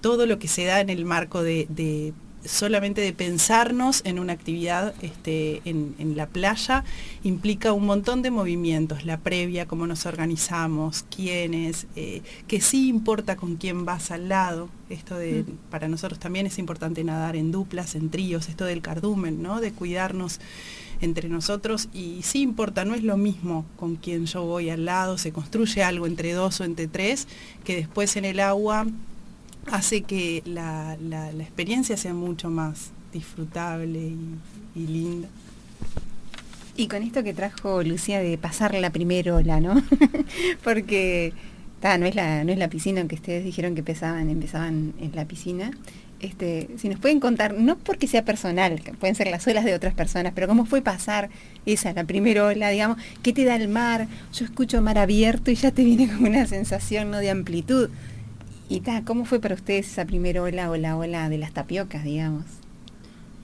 todo lo que se da en el marco de, de solamente de pensarnos en una actividad este, en, en la playa implica un montón de movimientos, la previa, cómo nos organizamos, quiénes, eh, que sí importa con quién vas al lado. Esto de, para nosotros también es importante nadar en duplas, en tríos, esto del cardumen, ¿no? De cuidarnos entre nosotros y sí importa, no es lo mismo con quien yo voy al lado, se construye algo entre dos o entre tres, que después en el agua hace que la, la- experiencia sea mucho más disfrutable y, linda. Y con esto que trajo Lucía de pasar la primera ola, ¿no? [laughs] Porque no, es la, no es la piscina que ustedes dijeron que empezaban, empezaban en la piscina. Este, si nos pueden contar, no porque sea personal, pueden ser las olas de otras personas, pero cómo fue pasar esa, la primera ola, digamos, ¿qué te da el mar? Yo escucho mar abierto y ya te viene [laughs] como una sensación ¿no? de amplitud. Y ta, ¿cómo fue para ustedes esa primera ola o la ola de las tapiocas, digamos?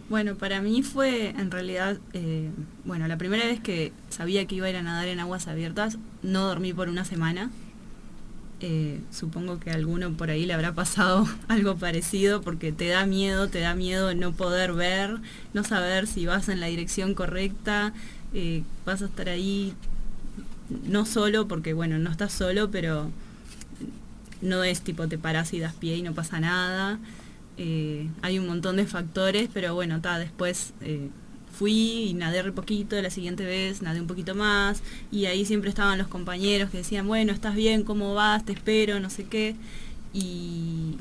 Bueno, para mí fue en realidad, eh, bueno, la primera vez que sabía que iba a ir a nadar en aguas abiertas, no dormí por una semana. Eh, supongo que a alguno por ahí le habrá pasado [laughs] algo parecido porque te da miedo, te da miedo no poder ver, no saber si vas en la dirección correcta, eh, vas a estar ahí no solo porque bueno, no estás solo, pero no es tipo te paras y das pie y no pasa nada. Eh, hay un montón de factores, pero bueno, ta, después eh, fui y nadé re poquito, la siguiente vez nadé un poquito más, y ahí siempre estaban los compañeros que decían, bueno, estás bien, ¿cómo vas? Te espero, no sé qué. Y,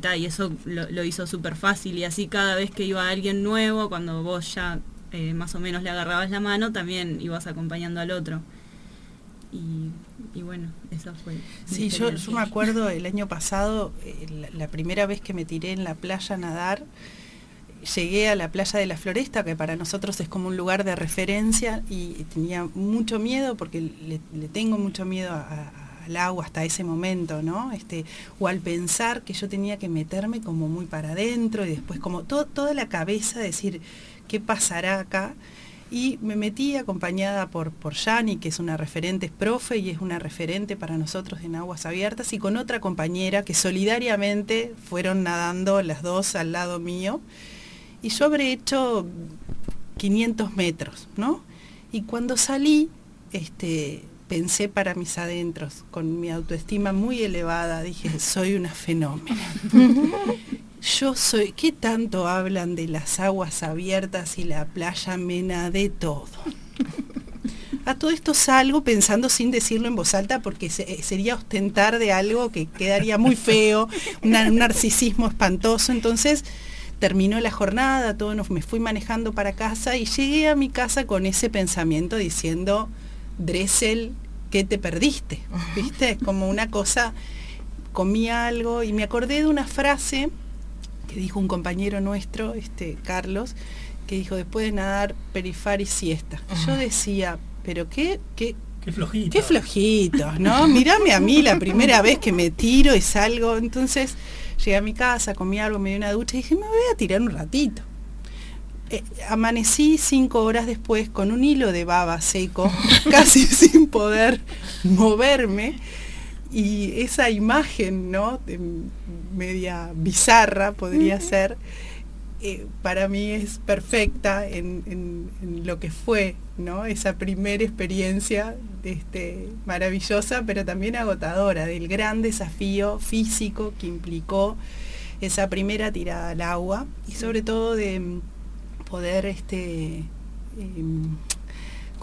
ta, y eso lo, hizo súper fácil, y así cada vez que iba alguien nuevo, cuando vos ya eh, más o menos le agarrabas la mano, también ibas acompañando al otro. Y bueno, esa fue. Sí, yo, yo me acuerdo [laughs] el año pasado, eh, la, la primera vez que me tiré en la playa a nadar, llegué a la playa de la Floresta, que para nosotros es como un lugar de referencia, y tenía mucho miedo, porque le, le tengo mucho miedo a- a- al agua hasta ese momento, ¿no? Este, o al pensar que yo tenía que meterme como muy para adentro y después como to- toda la cabeza decir, ¿qué pasará acá? Y me metí acompañada por, por Yani, que es una referente, es profe y es una referente para nosotros en aguas abiertas, y con otra compañera que solidariamente fueron nadando las dos al lado mío. Y yo habré hecho 500 metros, ¿no? Y cuando salí, este, pensé para mis adentros, con mi autoestima muy elevada, dije, soy una fenómena. [laughs] Yo soy, ¿qué tanto hablan de las aguas abiertas y la playa mena de todo? A todo esto salgo pensando sin decirlo en voz alta porque eh, sería ostentar de algo que quedaría muy feo, un narcisismo espantoso. Entonces terminó la jornada, todo me fui manejando para casa y llegué a mi casa con ese pensamiento diciendo, Dressel, ¿qué te perdiste? ¿Viste? Como una cosa, comí algo y me acordé de una frase que dijo un compañero nuestro, este Carlos, que dijo después de nadar perifar y siesta. Yo decía, pero qué, qué, Qué flojito. qué flojitos, ¿no? Mirame a mí la primera vez que me tiro y salgo. Entonces llegué a mi casa, comí algo, me di una ducha y dije, me voy a tirar un ratito. Eh, amanecí cinco horas después con un hilo de baba seco, [laughs] casi sin poder moverme. Y esa imagen, ¿no? De- media bizarra podría ser, eh, para mí es perfecta en, en- en lo que fue, ¿no? Esa primera experiencia este, maravillosa, pero también agotadora, del gran desafío físico que implicó esa primera tirada al agua y sobre todo de poder este, em,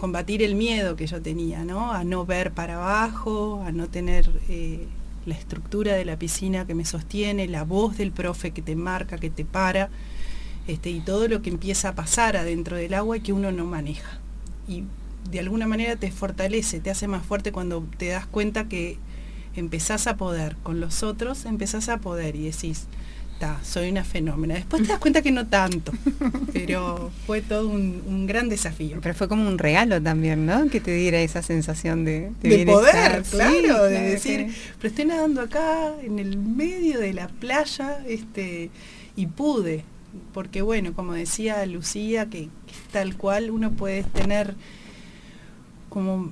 combatir el miedo que yo tenía, ¿no? A no ver para abajo, a no tener eh, la estructura de la piscina que me sostiene, la voz del profe que te marca, que te para, este, y todo lo que empieza a pasar adentro del agua y que uno no maneja. Y de alguna manera te fortalece, te hace más fuerte cuando te das cuenta que empezás a poder con los otros, empezás a poder y decís, soy una fenómena. Después te das cuenta que no tanto, [laughs] pero fue todo un, un gran desafío. Pero fue como un regalo también, ¿no? Que te diera esa sensación de, De, poder, Sí, claro, de decir, pero estoy nadando acá en el medio de la playa, este, y pude, porque bueno, como decía Lucía, que, que tal cual uno puede tener como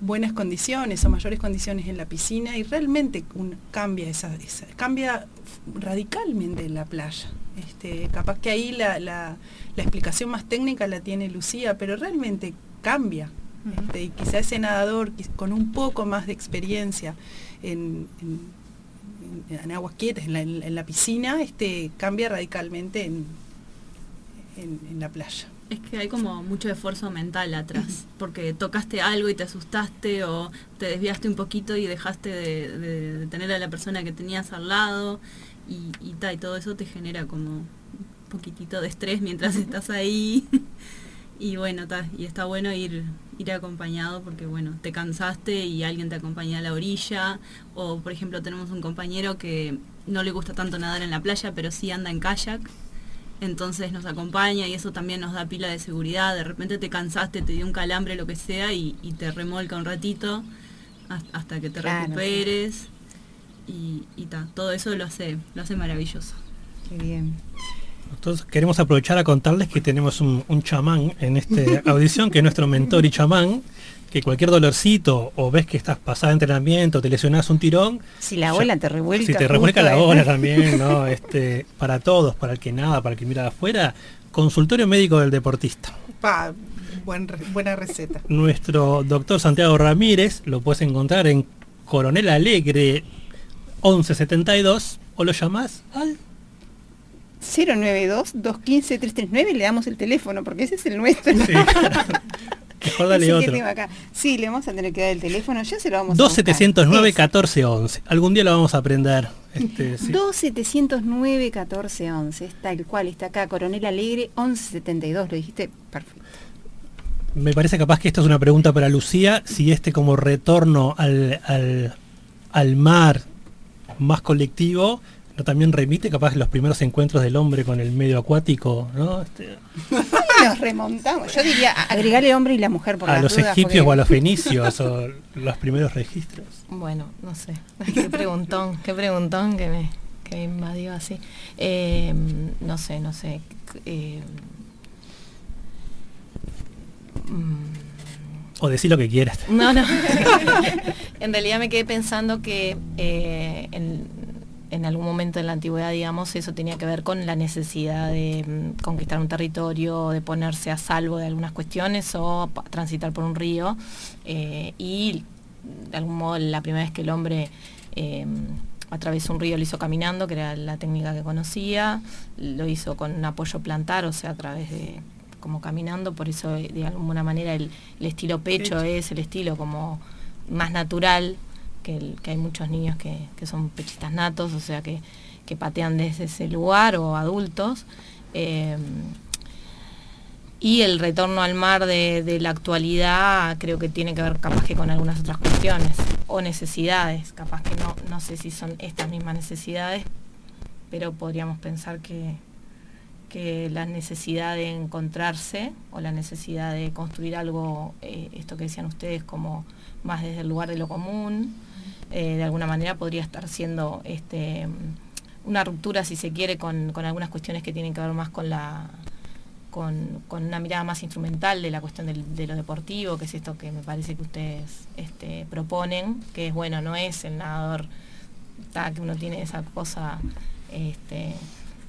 buenas condiciones o mayores condiciones en la piscina y realmente un- cambia esa, esa- cambia radicalmente en la playa. Este, capaz que ahí la, la- la explicación más técnica la tiene Lucía, pero realmente cambia. Este, y quizá ese nadador con un poco más de experiencia en, en- en- en aguas quietas, en la, en la piscina, este, cambia radicalmente en, en- en la playa. Es que hay como mucho esfuerzo mental atrás, porque tocaste algo y te asustaste o te desviaste un poquito y dejaste de, de- de tener a la persona que tenías al lado y, y, ta, y todo eso te genera como un poquitito de estrés mientras estás ahí. [laughs] y bueno, ta, y está bueno ir, ir acompañado porque bueno, te cansaste y alguien te acompaña a la orilla. O por ejemplo tenemos un compañero que no le gusta tanto nadar en la playa pero sí anda en kayak entonces nos acompaña y eso también nos da pila de seguridad. De repente te cansaste, te dio un calambre, lo que sea, y, y te remolca un ratito has- hasta que te Claro, recuperes. Y, y ta, todo eso lo hace, lo hace maravilloso. Qué bien. Nosotros queremos aprovechar a contarles que tenemos un, un chamán en esta [laughs] audición, que es nuestro mentor y chamán, que cualquier dolorcito o ves que estás pasada de entrenamiento, te lesionás un tirón, Si la ola te revuelca. si te revuelca la en- ola [laughs] también, ¿no? Este, para todos, para el que nada, para el que mira de afuera, consultorio médico del deportista. Pa, buen buena receta. Nuestro doctor Santiago Ramírez lo puedes encontrar en Coronel Alegre 1172 o lo llamás al 092-215-339 le damos el teléfono porque ese es el nuestro. Sí, [laughs] Mejor dale otro. acá. Sí, le vamos a tener que dar el teléfono, ya se lo vamos a buscar. 2709 Es 1411. Algún día lo vamos a aprender. Este, [laughs] sí. 2709 1411, es tal cual, está acá, Coronel Alegre 1172, lo dijiste perfecto. Me parece capaz que esto es una pregunta para Lucía, si este como retorno al, al, al mar más colectivo, no también remite capaz los primeros encuentros del hombre con el medio acuático, ¿no? Este, Nos remontamos, yo diría agregarle hombre y la mujer por a las los dudas, egipcios porque- o a los fenicios o los primeros registros. Bueno, no sé. [laughs] Qué preguntón, qué preguntón que me, que me invadió así. Eh, no sé, no sé. eh, mm, O decir lo que quieras. No, no. [laughs] en realidad me quedé pensando que eh, en, en algún momento en la antigüedad, digamos, eso tenía que ver con la necesidad de mm, conquistar un territorio, de ponerse a salvo de algunas cuestiones o transitar por un río. eh, y de algún modo la primera vez que el hombre eh, atravesó un río lo hizo caminando, que era la técnica que conocía, lo hizo con un apoyo plantar, o sea, a través de como caminando, por eso eh, de alguna manera el, el estilo pecho es el estilo como más natural, que, hay muchos niños que, que son pechistas natos, o sea que, que patean desde ese lugar o adultos. Eh, y el retorno al mar de, de la actualidad creo que tiene que ver capaz que con algunas otras cuestiones o necesidades, capaz que no, no sé si son estas mismas necesidades, pero podríamos pensar que, que la necesidad de encontrarse o la necesidad de construir algo, eh, esto que decían ustedes, como más desde el lugar de lo común, eh, de alguna manera podría estar siendo este, una ruptura, si se quiere, con, con algunas cuestiones que tienen que ver más con la con, con una mirada más instrumental de la cuestión del- de lo deportivo, que es esto que me parece que ustedes este, proponen, que es bueno, no es el nadador ta, que uno tiene esa cosa este,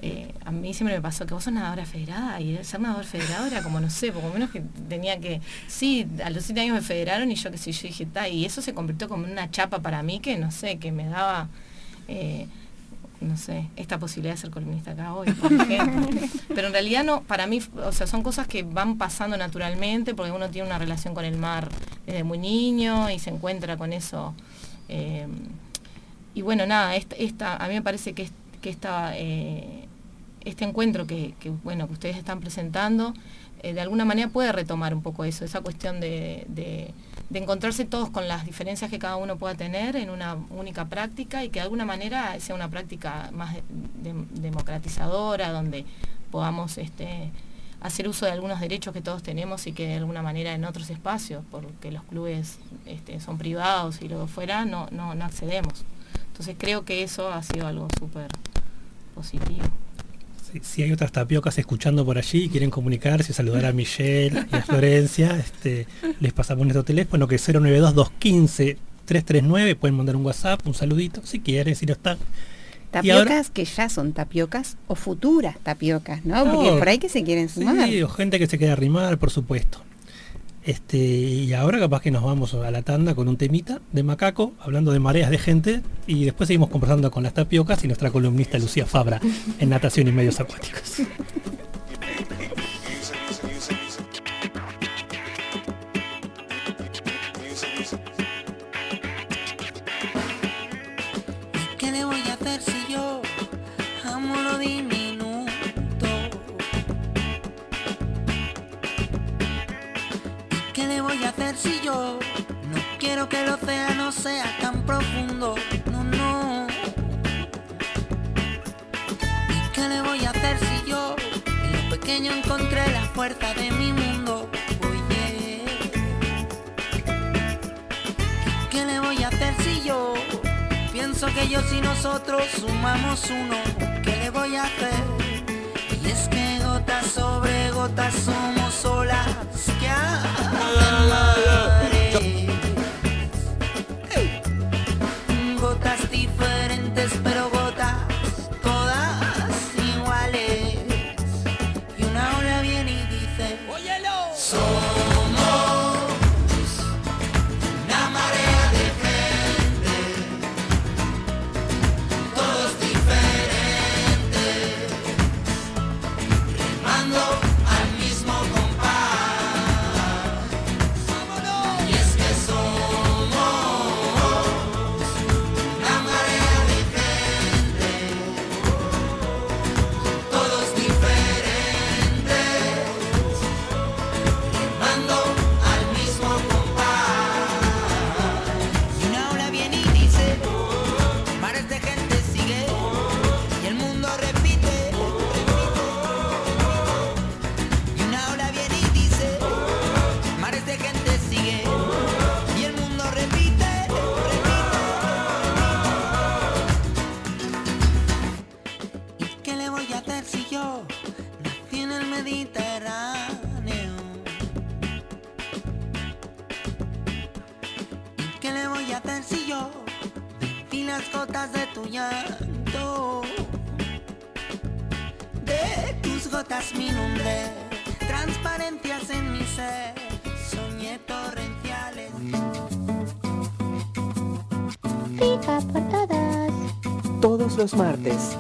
eh, a mí siempre me pasó que vos sos nadadora federada y ser nadador federado era como, no sé, poco menos que tenía que, sí, a los siete años me federaron y yo qué sé, yo dije, ta, y eso se convirtió como una chapa para mí que, no sé, que me daba, eh, no sé, esta posibilidad de ser columnista acá hoy, por [laughs] ejemplo. Pero en realidad no, para mí, o sea, son cosas que van pasando naturalmente porque uno tiene una relación con el mar desde muy niño y se encuentra con eso. eh, y bueno, nada, esta, esta- a mí me parece que, que esta, eh, este encuentro que, bueno, que ustedes están presentando, eh, de alguna manera puede retomar un poco eso, esa cuestión de, encontrarse todos con las diferencias que cada uno pueda tener en una única práctica y que de alguna manera sea una práctica más de- de- democratizadora, donde podamos este, hacer uso de algunos derechos que todos tenemos y que de alguna manera en otros espacios, porque los clubes este, son privados y luego fuera, no, no, no accedemos. Entonces creo que eso ha sido algo súper positivo. Si, si hay otras tapiocas escuchando por allí y quieren comunicarse, saludar a Michelle y a Florencia, [laughs] este, les pasamos nuestro teléfono que es 092 215 339, pueden mandar un WhatsApp, un saludito, si quieren, si no están. Tapiocas que ya son tapiocas o futuras tapiocas, ¿no? Porque Oh, por ahí que se quieren sumar. Sí, o gente que se quiera arrimar, por supuesto. Este, y ahora capaz que nos vamos a la tanda con un temita de macaco, hablando de mareas de gente, y después seguimos conversando con las tapiocas y nuestra columnista Lucía Fabra en natación y medios acuáticos. [laughs] hacer si yo no quiero que el océano sea tan profundo? No, no. ¿Y qué le voy a hacer si yo en lo pequeño encontré la fuerza de mi mundo? Oye. ¿Qué le voy a hacer si yo pienso que yo si nosotros sumamos uno? ¿Qué le voy a hacer? Y es que gotas sobre gotas somos olas que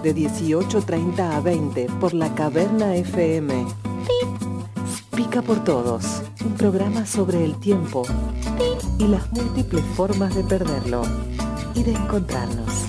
de 18.30 a 20 por la Caverna FM. Pica por Todos, un programa sobre el tiempo y las múltiples formas de perderlo y de encontrarnos.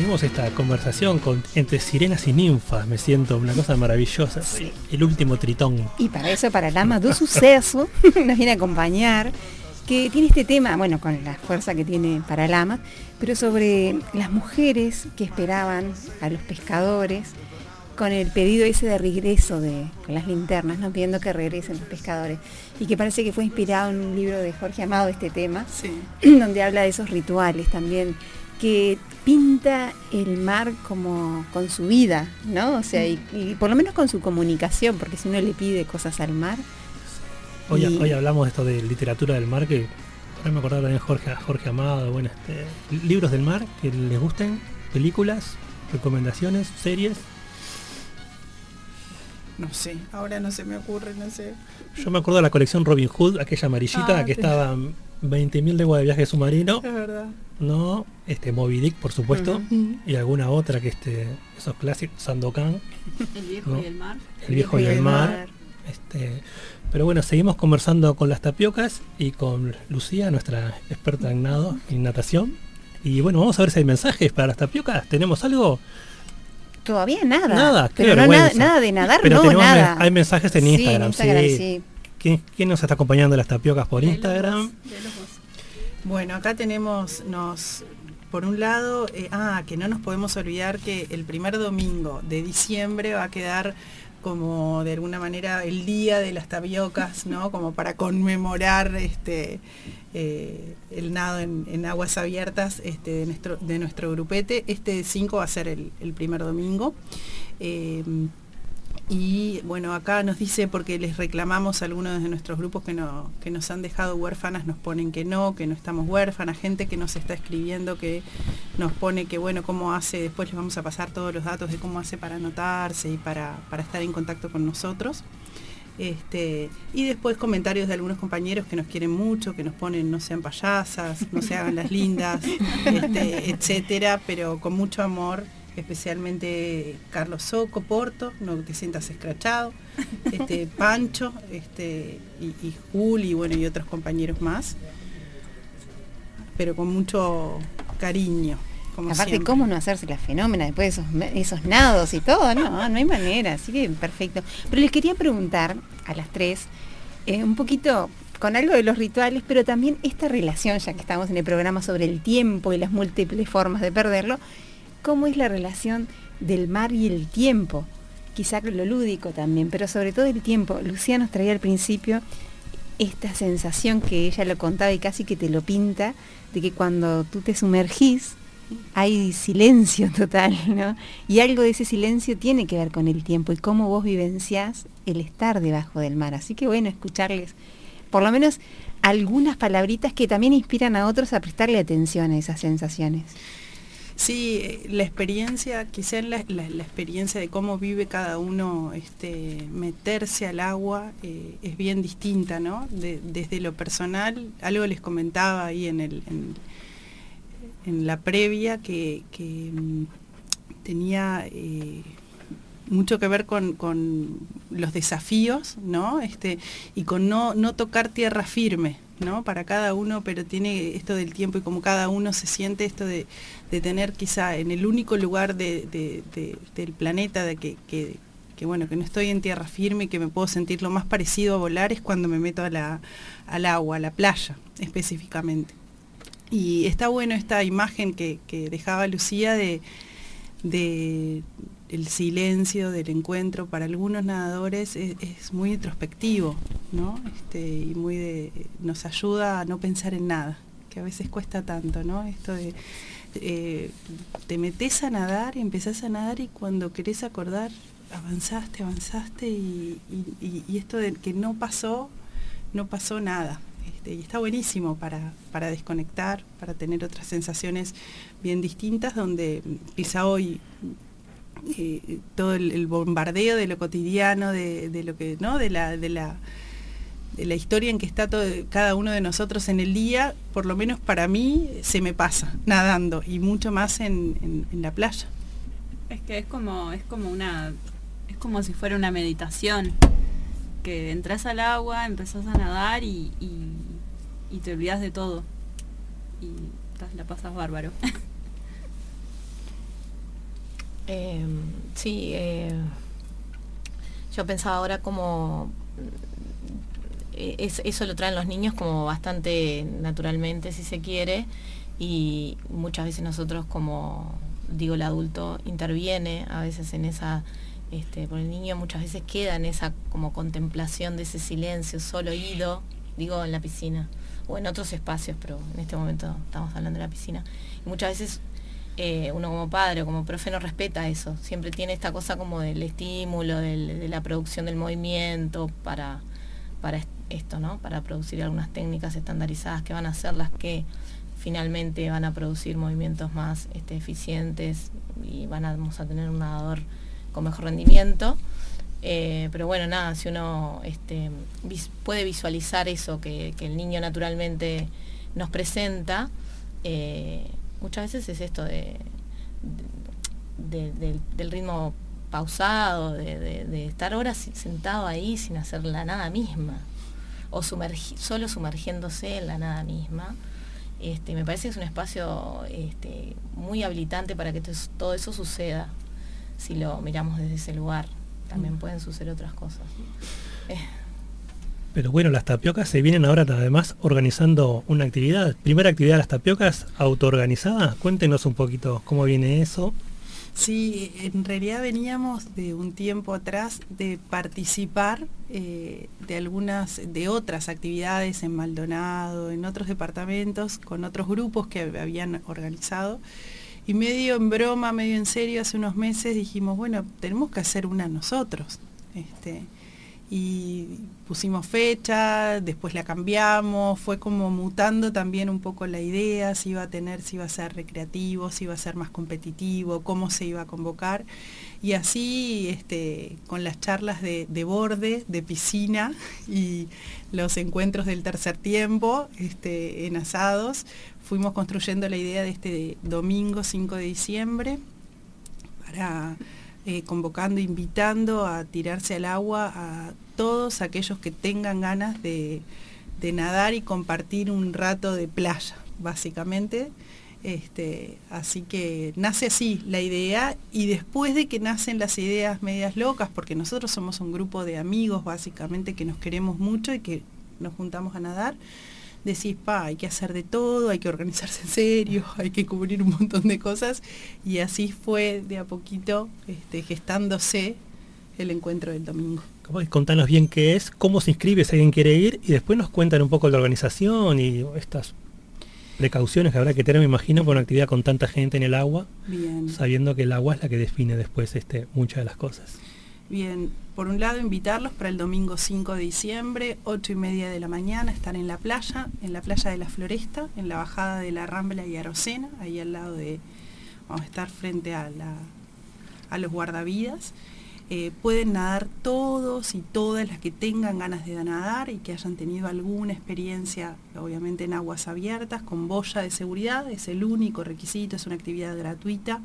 Seguimos esta conversación con, entre sirenas y ninfas, me siento una cosa maravillosa. El último tritón. Y para eso, para Lama do Suceso, [laughs] nos viene a acompañar, que tiene este tema, bueno, con la fuerza que tiene para Lama, pero sobre las mujeres que esperaban a los pescadores con el pedido ese de regreso de con las linternas, no pidiendo que regresen los pescadores. Y que parece que fue inspirado en un libro de Jorge Amado este tema, [clears throat] donde habla de esos rituales también que pinta el mar como con su vida, ¿no? O sea, y, y por lo menos con su comunicación, porque si uno le pide cosas al mar. Hoy, y- hoy hablamos de esto de literatura del mar, que ahora me acordaba también Jorge, Jorge Amado, bueno, este, libros del mar que les gusten, películas, recomendaciones, series. No sé, ahora no se me ocurre, no sé. Yo me acuerdo de la colección Robin Hood, aquella amarillita Ah, que sí. estaba 20.000 leguas de viaje submarino. Es verdad. No, este Moby Dick, por supuesto, y alguna otra que este esos clásicos Sandokan, [laughs] El viejo ¿no? y el mar. El viejo y el mar. Este, pero bueno, seguimos conversando con las tapiocas y con Lucía, nuestra experta en nado y natación. Y bueno, vamos a ver si hay mensajes para las tapiocas. ¿Tenemos algo? Todavía nada. Nada, qué pero no nada, nada de nadar, Pero no, tenemos men- nada. hay mensajes en Sí, Instagram, Instagram, sí. sí. ¿Quién, quién nos está acompañando de las tapiocas por Instagram? Bueno, acá tenemos, nos, por un lado, eh, ah, que no nos podemos olvidar que el primer domingo de diciembre va a quedar como de alguna manera el día de las tapiocas, ¿no? [laughs] Como para conmemorar este eh, el nado en, en aguas abiertas este, de, nuestro, de nuestro grupete. Este 5 va a ser el, el primer domingo. Eh, y bueno, acá nos dice, porque les reclamamos a algunos de nuestros grupos que, no, que nos han dejado huérfanas, nos ponen que no, que no estamos huérfanas, gente que nos está escribiendo que nos pone que bueno, cómo hace, después les vamos a pasar todos los datos de cómo hace para anotarse y para, para estar en contacto con nosotros. Este, y después comentarios de algunos compañeros que nos quieren mucho, que nos ponen no sean payasas, no se hagan las lindas, [laughs] este, etcétera, pero con mucho amor, especialmente Carlos Soco, Porto, no te sientas escrachado, [laughs] este, Pancho, este, y, y Juli, bueno, y otros compañeros más, pero con mucho cariño. Como Aparte, siempre. ¿cómo no hacerse la fenómena después de esos nados y todo? No, no hay manera, así que perfecto. Pero les quería preguntar a las tres, eh, un poquito con algo de los rituales, pero también esta relación, ya que estamos en el programa sobre el tiempo y las múltiples formas de perderlo, ¿cómo es la relación del mar y el tiempo? Quizá lo lúdico también, pero sobre todo el tiempo. Lucía nos traía al principio esta sensación que ella lo contaba y casi que te lo pinta, de que cuando tú te sumergís, hay silencio [laughs] total, ¿no? Y algo de ese silencio tiene que ver con el tiempo y cómo vos vivenciás el estar debajo del mar. Así que bueno, escucharles por lo menos algunas palabritas que también inspiran a otros a prestarle atención a esas sensaciones. Sí, la experiencia, quizá la, experiencia de cómo vive cada uno este, meterse al agua eh, es bien distinta, ¿no? De- desde lo personal, algo les comentaba ahí en, la previa que, mm, tenía eh, mucho que ver con, los desafíos, ¿no? Este, y con no tocar tierra firme, ¿no? Para cada uno, pero tiene esto del tiempo y como cada uno se siente esto de, de tener quizá en el único lugar de- de- de- del planeta de que, que- bueno, que no estoy en tierra firme y que me puedo sentir lo más parecido a volar es cuando me meto a la- al agua, a la playa específicamente. Y está bueno esta imagen que, que dejaba Lucía de el silencio del encuentro para algunos nadadores es, muy introspectivo, ¿no? Este, y muy nos ayuda a no pensar en nada, que a veces cuesta tanto, ¿no? Esto de eh, te metes a nadar empezás a nadar y cuando querés acordar avanzaste, avanzaste y- y esto de que no pasó, no pasó nada. Este, y está buenísimo para, para desconectar, para tener otras sensaciones bien distintas, donde quizá hoy eh, todo el, bombardeo de lo cotidiano, de, lo que, ¿no? De la, de la de la historia en que está todo, cada uno de nosotros en el día, por lo menos para mí, se me pasa nadando y mucho más en, en- la playa. Es que es como, es como una, es como si fuera una meditación. Que entras al agua, empezás a nadar y, y- y te olvidas de todo. Y la pasas bárbaro. [laughs] Eh, sí, eh, yo pensaba ahora como eh, es- eso lo traen los niños como bastante naturalmente, si se quiere, y muchas veces nosotros como digo el adulto interviene a veces en esa este, por el niño muchas veces queda en esa como contemplación de ese silencio solo ido, digo en la piscina o en otros espacios, pero en este momento estamos hablando de la piscina. Y muchas veces eh, uno como padre o como profe no respeta eso, siempre tiene esta cosa como del estímulo, de la producción del movimiento para, para est- esto, ¿no? Para producir algunas técnicas estandarizadas que van a ser las que finalmente van a producir movimientos más este, eficientes y van a, vamos a tener un nadador con mejor rendimiento. Eh, pero bueno, nada, si uno este, puede visualizar eso que, que el niño naturalmente nos presenta, eh, muchas veces es esto de, de- del, del ritmo pausado, de, de- de estar horas sentado ahí sin hacer la nada misma, o sumergi- solo sumergiéndose en la nada misma. Este, me parece que es un espacio este, muy habilitante para que todo eso suceda, si lo miramos desde ese lugar. También pueden suceder otras cosas. Eh, [laughs] Pero bueno, las tapiocas se vienen ahora además organizando una actividad. Primera actividad de las tapiocas, autoorganizada. Cuéntenos un poquito cómo viene eso. Sí, en realidad veníamos de un tiempo atrás de participar eh, de algunas, de otras actividades en Maldonado, en otros departamentos, con otros grupos que habían organizado. Y medio en broma, medio en serio, hace unos meses dijimos, bueno, tenemos que hacer una nosotros. Este, y pusimos fecha, después la cambiamos, fue como mutando también un poco la idea, si iba a tener, si iba a ser recreativo, si iba a ser más competitivo, cómo se iba a convocar. Y así, este, con las charlas de, de borde, de piscina [laughs] y los encuentros del tercer tiempo este, en asados, fuimos construyendo la idea de este domingo 5 de diciembre para eh, convocando, invitando a tirarse al agua a todos aquellos que tengan ganas de, nadar y compartir un rato de playa, básicamente. Este, así que nace así la idea y después de que nacen las ideas medias locas, porque nosotros somos un grupo de amigos básicamente que nos queremos mucho y que nos juntamos a nadar, decís, pa, hay que hacer de todo, hay que organizarse en serio, [laughs] hay que cubrir un montón de cosas y así fue de a poquito este, gestándose el encuentro del domingo. ¿Cómo- Contanos bien qué es, cómo se inscribe si alguien quiere ir y después nos cuentan un poco de la organización y estas precauciones que habrá que tener, me imagino, por una actividad con tanta gente en el agua, Bien. sabiendo que el agua es la que define después este, muchas de las cosas. Bien, por un lado invitarlos para el domingo 5 de diciembre, 8 y media de la mañana, estar en la playa, en la playa de la Floresta, en la bajada de la Rambla y Arocena, ahí al lado de, vamos a estar frente a, la, a los guardavidas. Eh, pueden nadar todos y todas las que tengan ganas de nadar y que hayan tenido alguna experiencia, obviamente en aguas abiertas, con boya de seguridad, es el único requisito, es una actividad gratuita.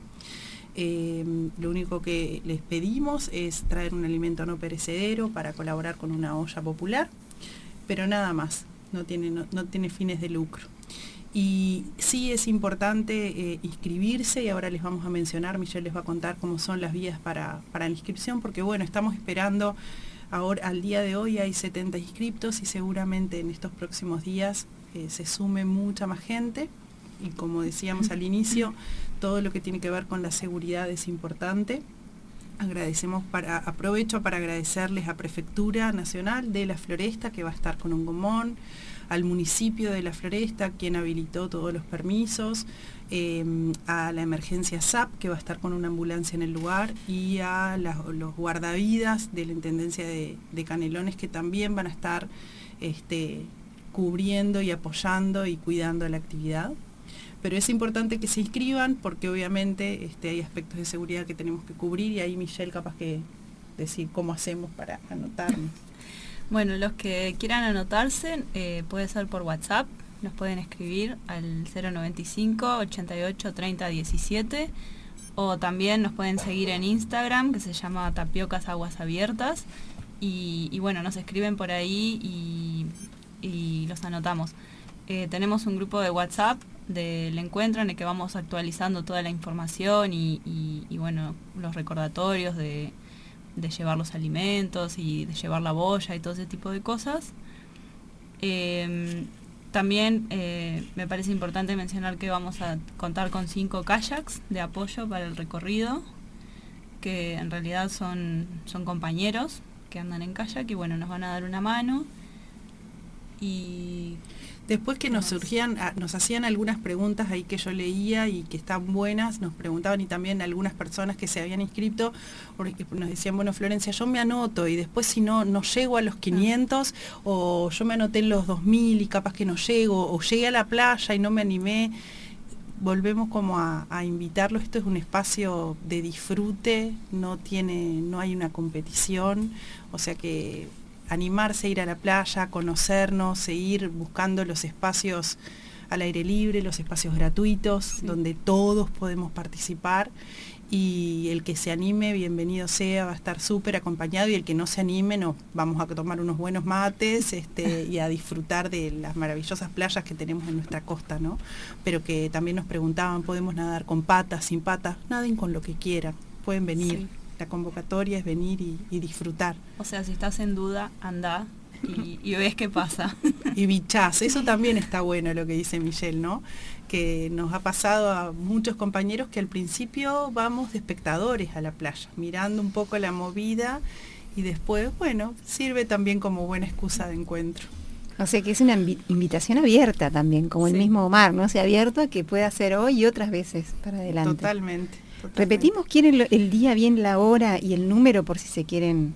Eh, lo único que les pedimos es traer un alimento no perecedero para colaborar con una olla popular, pero nada más, no tiene, no, no tiene fines de lucro. Y sí es importante eh, inscribirse y ahora les vamos a mencionar, Michelle les va a contar cómo son las vías para, para la inscripción, porque bueno, estamos esperando, ahora al día de hoy hay 70 inscriptos y seguramente en estos próximos días eh, se sume mucha más gente. Y como decíamos al [laughs] inicio, todo lo que tiene que ver con la seguridad es importante. Agradecemos para, aprovecho para agradecerles a Prefectura Nacional de la Floresta que va a estar con un gomón, al municipio de La Floresta, quien habilitó todos los permisos, eh, a la emergencia SAP, que va a estar con una ambulancia en el lugar, y a los guardavidas de la Intendencia de, de, Canelones, que también van a estar este, cubriendo y apoyando y cuidando la actividad. Pero es importante que se inscriban porque obviamente este, hay aspectos de seguridad que tenemos que cubrir y ahí Michelle capaz que decir cómo hacemos para anotarnos. [laughs] Bueno, los que quieran anotarse eh, puede ser por WhatsApp, nos pueden escribir al 095 88 30 17 o también nos pueden seguir en Instagram que se llama Tapiocas Aguas Abiertas y, bueno, nos escriben por ahí y, y los anotamos. Eh, tenemos un grupo de WhatsApp del encuentro en el que vamos actualizando toda la información y, bueno, los recordatorios de, llevar los alimentos y de llevar la boya y todo ese tipo de cosas. Eh, también eh, me parece importante mencionar que vamos a contar con cinco kayaks de apoyo para el recorrido, que en realidad son, son compañeros que andan en kayak y bueno, nos van a dar una mano. Y Después que nos surgían, ah, nos hacían algunas preguntas ahí que yo leía y que están buenas, nos preguntaban y también algunas personas que se habían inscrito, porque nos decían, bueno, Florencia, yo me anoto y después si no, no llego a los 500 o yo me anoté en los 2000 y capaz que no llego, o llegué a la playa y no me animé, volvemos como a, a invitarlo, esto es un espacio de disfrute, no tiene, no hay una competición, o sea que animarse a ir a la playa, conocernos, seguir buscando los espacios al aire libre, los espacios gratuitos, sí. donde todos podemos participar y el que se anime, bienvenido sea, va a estar súper acompañado y el que no se anime, nos vamos a tomar unos buenos mates este, [laughs] y a disfrutar de las maravillosas playas que tenemos en nuestra costa, ¿no? Pero que también nos preguntaban, ¿podemos nadar con patas, sin patas? Naden con lo que quieran, pueden venir. Sí la convocatoria es venir y, y, disfrutar. O sea, si estás en duda, anda y, y ves qué pasa. [laughs] y bichás, eso también está bueno lo que dice Michelle, ¿no? Que nos ha pasado a muchos compañeros que al principio vamos de espectadores a la playa, mirando un poco la movida y después, bueno, sirve también como buena excusa de encuentro. O sea que es una invitación abierta también, como sí. el mismo mar, ¿no? O sea, abierto a que pueda hacer hoy y otras veces para adelante. Totalmente. Repetimos, ¿quieren el día bien, la hora y el número por si se quieren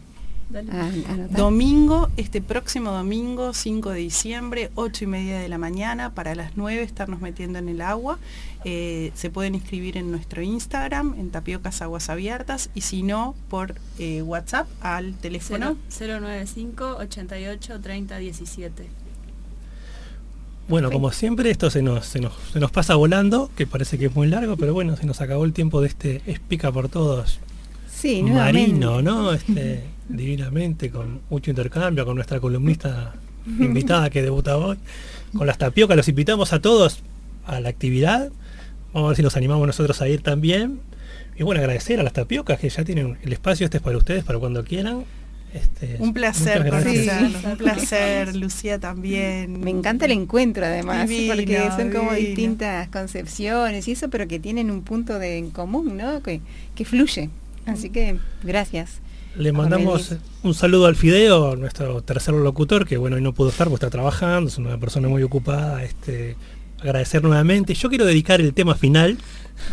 anotar? Domingo, este próximo domingo, 5 de diciembre, 8 y media de la mañana, para las 9 estarnos metiendo en el agua. Eh, se pueden inscribir en nuestro Instagram, en Tapiocas Aguas Abiertas, y si no, por eh, WhatsApp al teléfono 095 88 30 17. Bueno, como siempre, esto se nos, se nos, se, nos, pasa volando, que parece que es muy largo, pero bueno, se nos acabó el tiempo de este Explica por Todos sí, marino, ¿no? Este, [laughs] divinamente, con mucho intercambio, con nuestra columnista [laughs] invitada que debuta hoy, con las tapiocas, los invitamos a todos a la actividad, vamos a ver si nos animamos nosotros a ir también. Y bueno, agradecer a las tapiocas que ya tienen el espacio, este es para ustedes, para cuando quieran. Este, un placer, sí, un placer, Lucía también. Me encanta el encuentro además, divino, porque son como divino. distintas concepciones y eso, pero que tienen un punto de en común, ¿no? Que, que fluye. Así que gracias. Le mandamos un saludo al Fideo, nuestro tercer locutor, que bueno, hoy no pudo estar, porque está trabajando, es una persona muy ocupada. Este, agradecer nuevamente. Yo quiero dedicar el tema final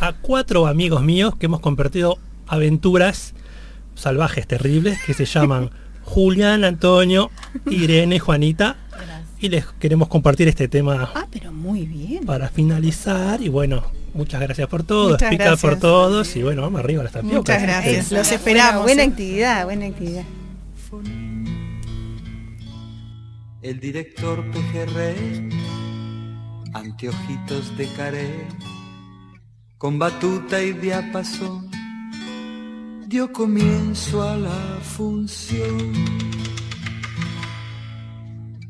a cuatro amigos míos que hemos compartido aventuras salvajes terribles que se llaman [laughs] Julián, Antonio, Irene, Juanita. Gracias. Y les queremos compartir este tema. Ah, pero muy bien. Para finalizar. Y bueno, muchas gracias por todo. Muchas Explica gracias. por todos. Y bueno, vamos arriba a las tapiocas. Muchas gracias. Los esperamos. Buena, buena actividad, buena actividad. El director Pejerrey, anteojitos de caré, con batuta y diapasón dio comienzo a la función.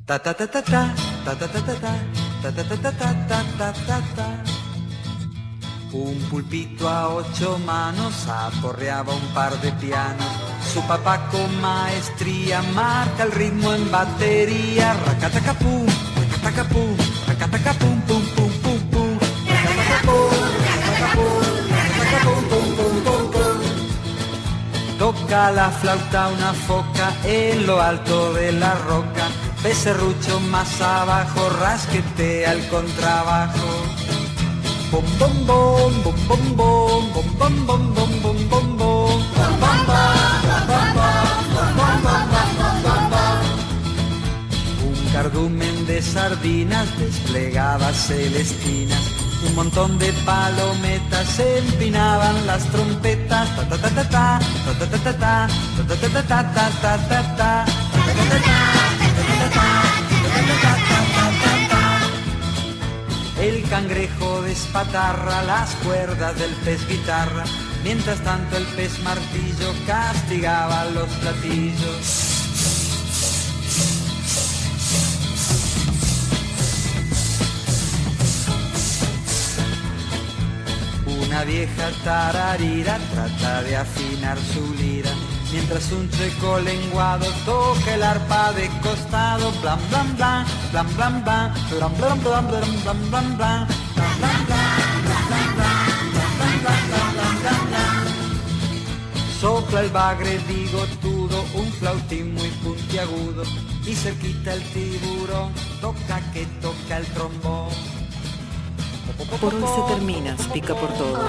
Ta ta ta ta ta, ta ta ta ta ta, ta ta ta ta ta ta ta ta ta. Un pulpito a ocho manos aporreaba un par de pianos. Su papá con maestría marca el ritmo en batería. Racatacapum, racatacapum, racatacapum, pum pum pum pum. Racatacapum, racatacapum, racatacapum, pum pum pum pum. Toca la flauta una foca en lo alto de la roca. Becerrucho más abajo, rasquetea el contrabajo. Un cardumen de sardinas desplegaba celestinas. Un montón de palometas empinaban las trompetas. Ta ta ta ta ta ta ta ta ta ta ta ta ta ta ta ta ta El cangrejo despatarra las cuerdas del pez guitarra, mientras tanto el pez martillo castigaba los platillos. Una vieja tararira trata de afinar su lira, mientras un checo lenguado toca el arpa de costado, blam blam blam, blam blam blam, blam blam blam, blam blam blam blam, blam blam blam. Sopla el bagre bigotudo, un flautín muy puntiagudo, y cerquita el tiburón, toca que toca el trombón. Por hoy se termina, pica por todos.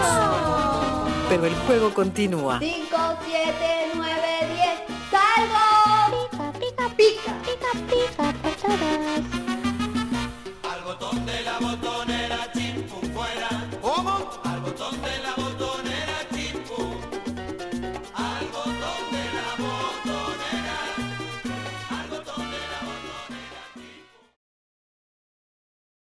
Pero el juego continúa. 5, 7,